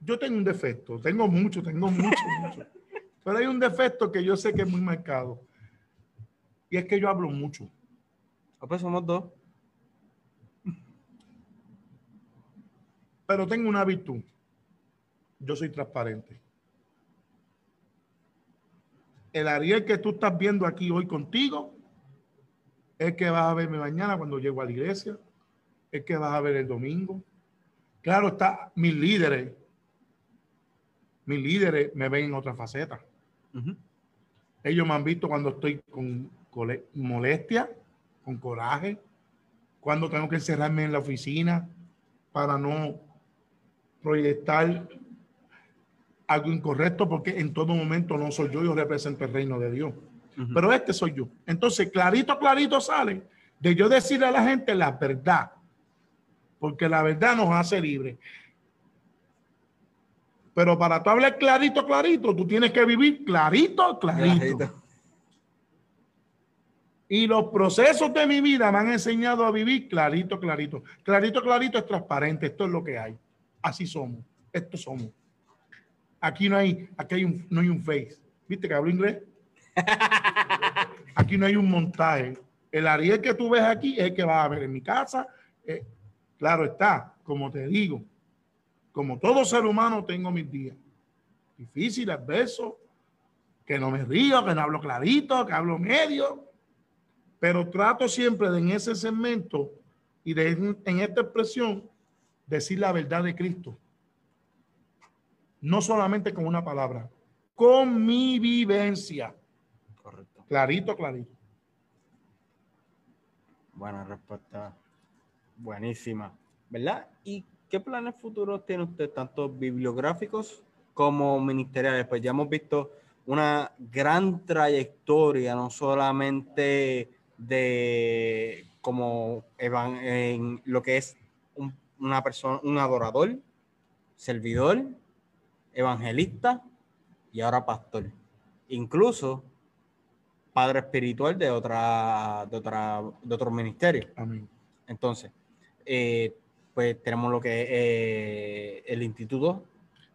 Speaker 2: yo tengo un defecto, tengo mucho, tengo mucho, mucho. Pero hay un defecto que yo sé que es muy marcado. Y es que yo hablo mucho.
Speaker 1: Ah, pues somos dos.
Speaker 2: Pero tengo una virtud. Yo soy transparente. El Ariel que tú estás viendo aquí hoy contigo es que vas a verme mañana cuando llego a la iglesia. Es que vas a ver el domingo. Claro, está mis líderes. Mis líderes me ven en otra faceta. Ellos me han visto cuando estoy con molestia, con coraje, cuando tengo que encerrarme en la oficina para no proyectar algo incorrecto porque en todo momento no soy yo, yo represento el reino de Dios. Pero este soy yo. Entonces, clarito, clarito sale de yo decirle a la gente la verdad, porque la verdad nos hace libres. Pero para tú hablar clarito, clarito, tú tienes que vivir clarito, clarito. Y los procesos de mi vida me han enseñado a vivir clarito, clarito. Clarito, clarito es transparente. Esto es lo que hay. Así somos. Esto somos. Aquí no hay, aquí un, no hay un face. ¿Viste que hablo inglés? Aquí no hay un montaje. El Ariel que tú ves aquí es el que vas a ver en mi casa. Eh, claro está, como te digo, como todo ser humano tengo mis días. Difíciles, adversos, que no me río, que no hablo clarito, que hablo medio. Pero trato siempre de en ese segmento y de en esta expresión decir la verdad de Cristo. No solamente con una palabra, con mi vivencia. Correcto. Clarito, clarito.
Speaker 1: Buena respuesta. Buenísima. ¿Verdad? ¿Y qué planes futuros tiene usted, tanto bibliográficos como ministeriales? Pues ya hemos visto una gran trayectoria, no solamente de como en lo que es una persona, un adorador, servidor, evangelista y ahora pastor. Incluso padre espiritual de otra, de otra, de otro ministerio. Entonces, eh, pues tenemos lo que es eh, el instituto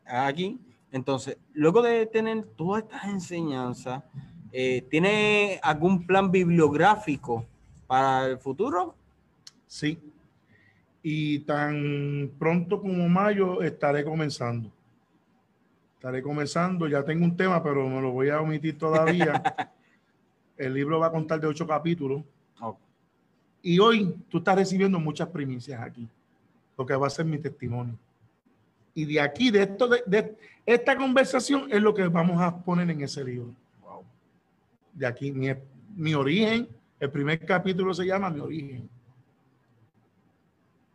Speaker 1: aquí. Entonces, luego de tener todas estas enseñanzas, eh, ¿tiene algún plan bibliográfico para el futuro?
Speaker 2: Sí, y tan pronto como mayo estaré comenzando. Estaré comenzando, ya tengo un tema, pero me lo voy a omitir todavía. El libro va a contar de ocho capítulos. Y hoy tú estás recibiendo muchas primicias aquí, lo que va a ser mi testimonio. Y de aquí, de esto, de, de esta conversación es lo que vamos a poner en ese libro. De aquí, mi, mi origen, el primer capítulo se llama Mi origen.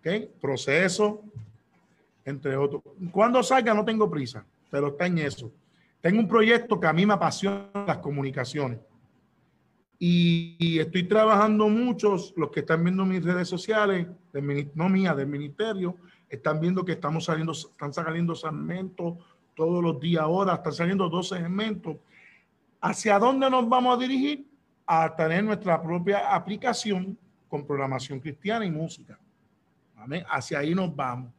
Speaker 2: ¿Ok? Proceso, entre otros. Cuando salga no tengo prisa, pero está en eso. Tengo un proyecto que a mí me apasiona las comunicaciones. Y, estoy trabajando muchos, los que están viendo mis redes sociales, no mía, del ministerio, están viendo que estamos saliendo, están saliendo segmentos todos los días ahora, están saliendo dos segmentos. ¿Hacia dónde nos vamos a dirigir? A tener nuestra propia aplicación con programación cristiana y música. Hacia ahí nos vamos.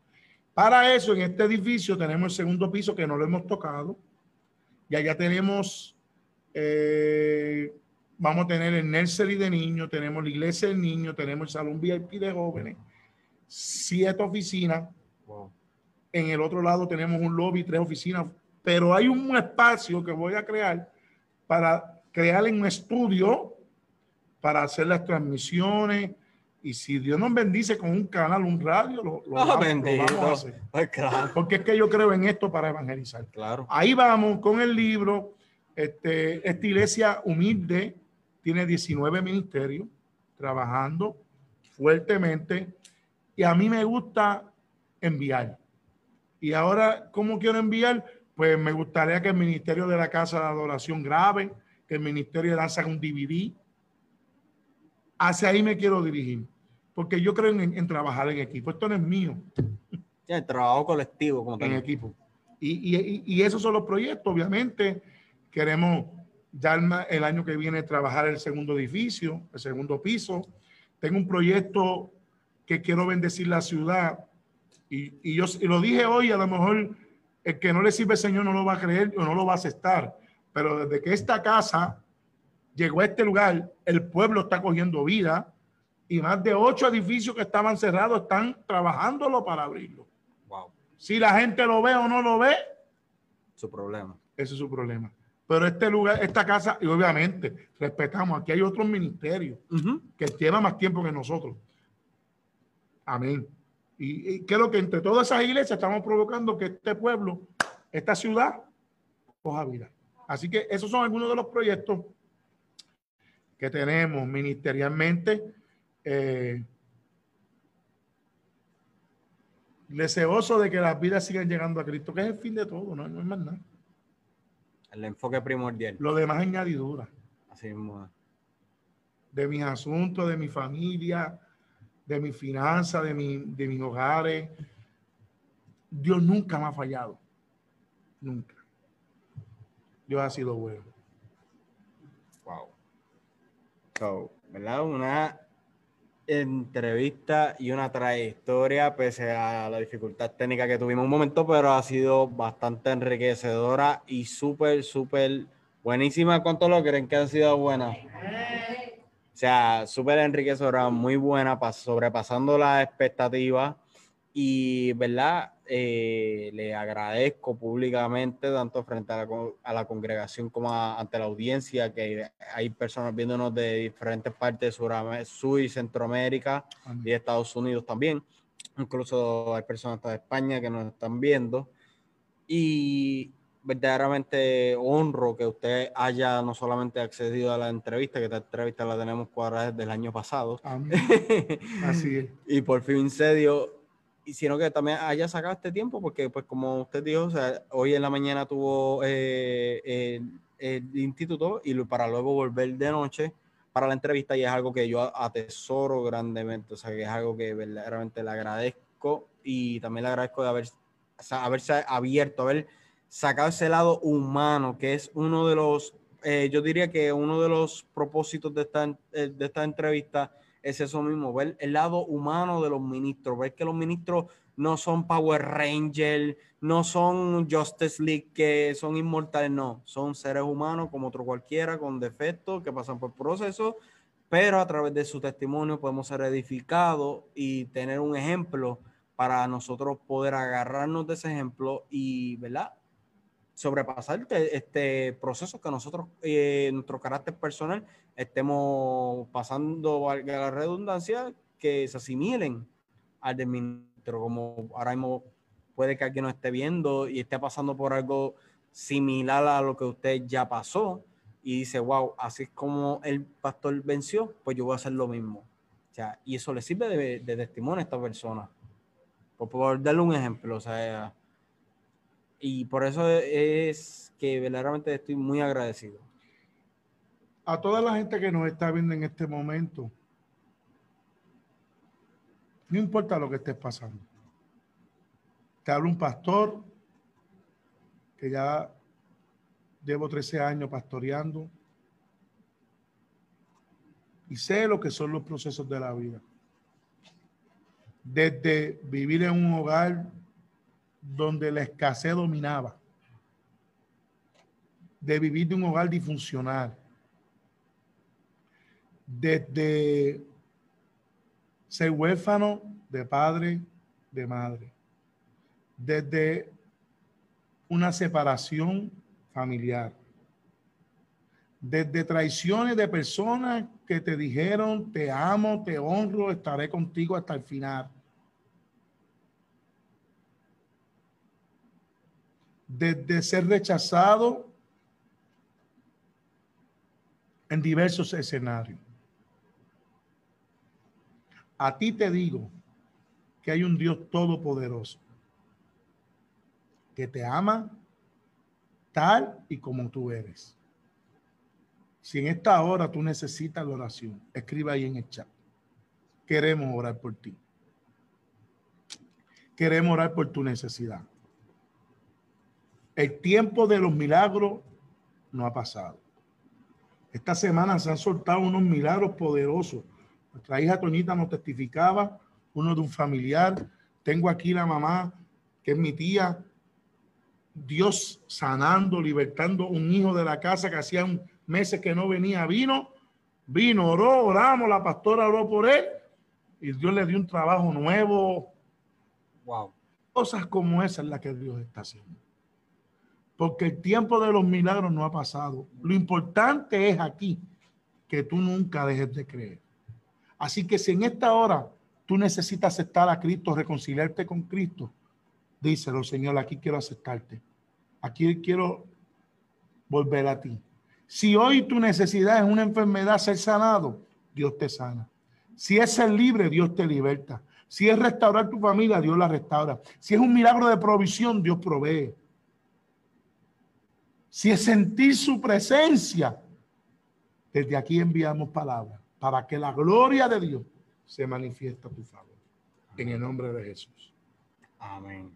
Speaker 2: Para eso, en este edificio tenemos el segundo piso que no lo hemos tocado. Y allá tenemos, eh, vamos a tener el nursery de niños, tenemos la iglesia del niño, tenemos el salón VIP de jóvenes, siete oficinas. En el otro lado tenemos un lobby, tres oficinas, pero hay un espacio que voy a crear para crear un estudio para hacer las transmisiones, y si Dios nos bendice con un canal, un radio, lo, lo,
Speaker 1: oh, vamos, a hacer.
Speaker 2: Claro. Porque es que yo creo en esto para evangelizar.
Speaker 1: Claro.
Speaker 2: Ahí vamos con el libro. Este, esta iglesia humilde tiene 19 ministerios trabajando fuertemente y a mí me gusta enviar. Y ahora, ¿cómo quiero enviar? Pues me gustaría que el Ministerio de la Casa de Adoración grave, que el Ministerio de Danza un DVD. Hacia ahí me quiero dirigir porque yo creo en, trabajar en equipo. Esto no es mío.
Speaker 1: el trabajo colectivo. Como
Speaker 2: en equipo. Y, y, y, esos son los proyectos. Obviamente, queremos ya el año que viene trabajar el segundo edificio, el segundo piso. Tengo un proyecto que quiero bendecir la ciudad. Y, y yo y lo dije hoy, a lo mejor el que no le sirve el Señor no lo va a creer o no lo va a aceptar. Pero desde que esta casa llegó a este lugar, el pueblo está cogiendo vida y más de ocho edificios que estaban cerrados están trabajándolo para abrirlo.
Speaker 1: Wow.
Speaker 2: Si la gente lo ve o no lo ve,
Speaker 1: su problema.
Speaker 2: Ese es su problema. Pero este lugar, esta casa, y obviamente respetamos, aquí hay otros ministerios que llevan más tiempo que nosotros. Amén. Y, y creo que entre todas esas iglesias estamos provocando que este pueblo, esta ciudad, coja vida. Así que esos son algunos de los proyectos que tenemos ministerialmente eh, deseoso de que las vidas sigan llegando a Cristo, que es el fin de todo, no, no es más nada.
Speaker 1: El enfoque primordial.
Speaker 2: Lo demás añadidura.
Speaker 1: Así mismo.
Speaker 2: De mis asuntos, de mi familia, de mi finanzas, de, mi, de mis hogares. Dios nunca me ha fallado. Nunca. Dios ha sido bueno.
Speaker 1: Wow. So, ¿verdad? Una entrevista y una trayectoria, pese a la dificultad técnica que tuvimos un momento, pero ha sido bastante enriquecedora y súper, súper buenísima. ¿Cuánto lo creen que ha sido buena? O sea, súper enriquecedora, muy buena, sobrepasando las expectativas y, ¿verdad? Eh, le agradezco públicamente, tanto frente a la, congregación como ante la audiencia, que hay personas viéndonos de diferentes partes de Sur, y Centroamérica y de Estados Unidos también. Incluso hay personas de España que nos están viendo. Y verdaderamente honro que usted haya no solamente accedido a la entrevista, que esta entrevista la tenemos cuadrada desde el año pasado.
Speaker 2: Así es.
Speaker 1: y por fin se dio sino que también haya sacado este tiempo, porque pues como usted dijo, o sea, hoy en la mañana tuvo eh, el, instituto y para luego volver de noche para la entrevista y es algo que yo atesoro grandemente, o sea, que es algo que verdaderamente le agradezco y también le agradezco de haber, haberse abierto, haber sacado ese lado humano, que es uno de los, eh, yo diría que uno de los propósitos de esta, eh, de esta entrevista es eso mismo, ver el lado humano de los ministros, ver que los ministros no son Power Ranger, no son Justice League que son inmortales, no, son seres humanos como otro cualquiera con defectos que pasan por procesos, pero a través de su testimonio podemos ser edificados y tener un ejemplo para nosotros poder agarrarnos de ese ejemplo y, ¿verdad? Sobrepasar este, proceso que nosotros, eh, nuestro carácter personal, estemos pasando, valga la redundancia, que se asimilen al del ministro, como ahora mismo puede que alguien no esté viendo y esté pasando por algo similar a lo que usted ya pasó y dice, wow, así es como el pastor venció, pues yo voy a hacer lo mismo. O sea, y eso le sirve de, de testimonio a esta persona. Por, por darle un ejemplo, o sea, y por eso es que verdaderamente estoy muy agradecido.
Speaker 2: A toda la gente que nos está viendo en este momento, no importa lo que estés pasando. Te habla un pastor que ya llevo 13 años pastoreando y sé lo que son los procesos de la vida. Desde vivir en un hogar donde la escasez dominaba, de vivir de un hogar disfuncional, desde ser huérfano de padre, de madre, desde una separación familiar, desde traiciones de personas que te dijeron, te amo, te honro, estaré contigo hasta el final. Desde ser rechazado en diversos escenarios. A ti te digo que hay un Dios todopoderoso que te ama tal y como tú eres. Si en esta hora tú necesitas la oración, escriba ahí en el chat. Queremos orar por ti. Queremos orar por tu necesidad. El tiempo de los milagros no ha pasado. Esta semana se han soltado unos milagros poderosos nuestra hija Toñita nos testificaba, uno de un familiar. Tengo aquí la mamá, que es mi tía. Dios sanando, libertando un hijo de la casa que hacía meses que no venía. Vino, vino, oró, oramos, la pastora oró por él y Dios le dio un trabajo nuevo. Wow. Cosas como esas es la que Dios está haciendo. Porque el tiempo de los milagros no ha pasado. Lo importante es aquí que tú nunca dejes de creer. Así que si en esta hora tú necesitas aceptar a Cristo, reconciliarte con Cristo, díselo, Señor, aquí quiero aceptarte. Aquí quiero volver a ti. Si hoy tu necesidad es una enfermedad, ser sanado, Dios te sana. Si es ser libre, Dios te liberta. Si es restaurar tu familia, Dios la restaura. Si es un milagro de provisión, Dios provee. Si es sentir su presencia, desde aquí enviamos palabras para que la gloria de Dios se manifieste a tu favor. En el nombre de Jesús.
Speaker 1: Amén.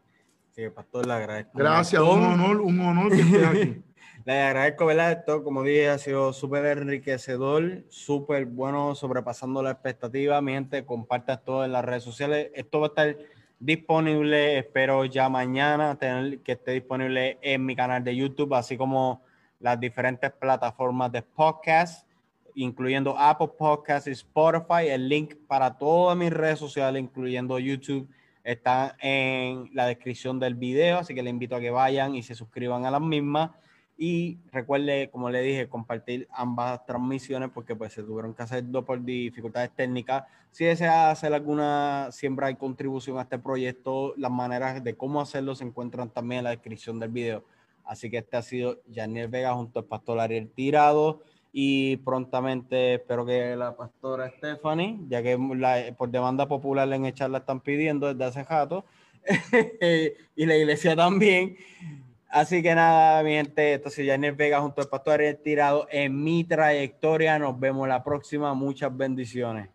Speaker 1: Sí, pastor, le agradezco.
Speaker 2: Gracias, un honor, un honor que esté aquí.
Speaker 1: le agradezco, ¿verdad? Esto, como dije, ha sido súper enriquecedor, súper bueno, sobrepasando la expectativa. Mi gente, comparte esto en las redes sociales. Esto va a estar disponible, espero ya mañana tener que esté disponible en mi canal de YouTube, así como las diferentes plataformas de podcast incluyendo Apple Podcasts y Spotify. El link para todas mis redes sociales, incluyendo YouTube, está en la descripción del video, así que le invito a que vayan y se suscriban a las mismas. Y recuerde, como le dije, compartir ambas transmisiones porque pues se tuvieron que hacerlo por dificultades técnicas. Si desea hacer alguna siembra y contribución a este proyecto, las maneras de cómo hacerlo se encuentran también en la descripción del video. Así que este ha sido Janiel Vega junto al pastor Ariel Tirado y prontamente espero que la pastora Stephanie, ya que por demanda popular en echarla están pidiendo desde hace rato, y la iglesia también. Así que nada, mi gente, esto es Janel Vega junto al pastor Ariel Tirado en mi trayectoria. Nos vemos la próxima. Muchas bendiciones.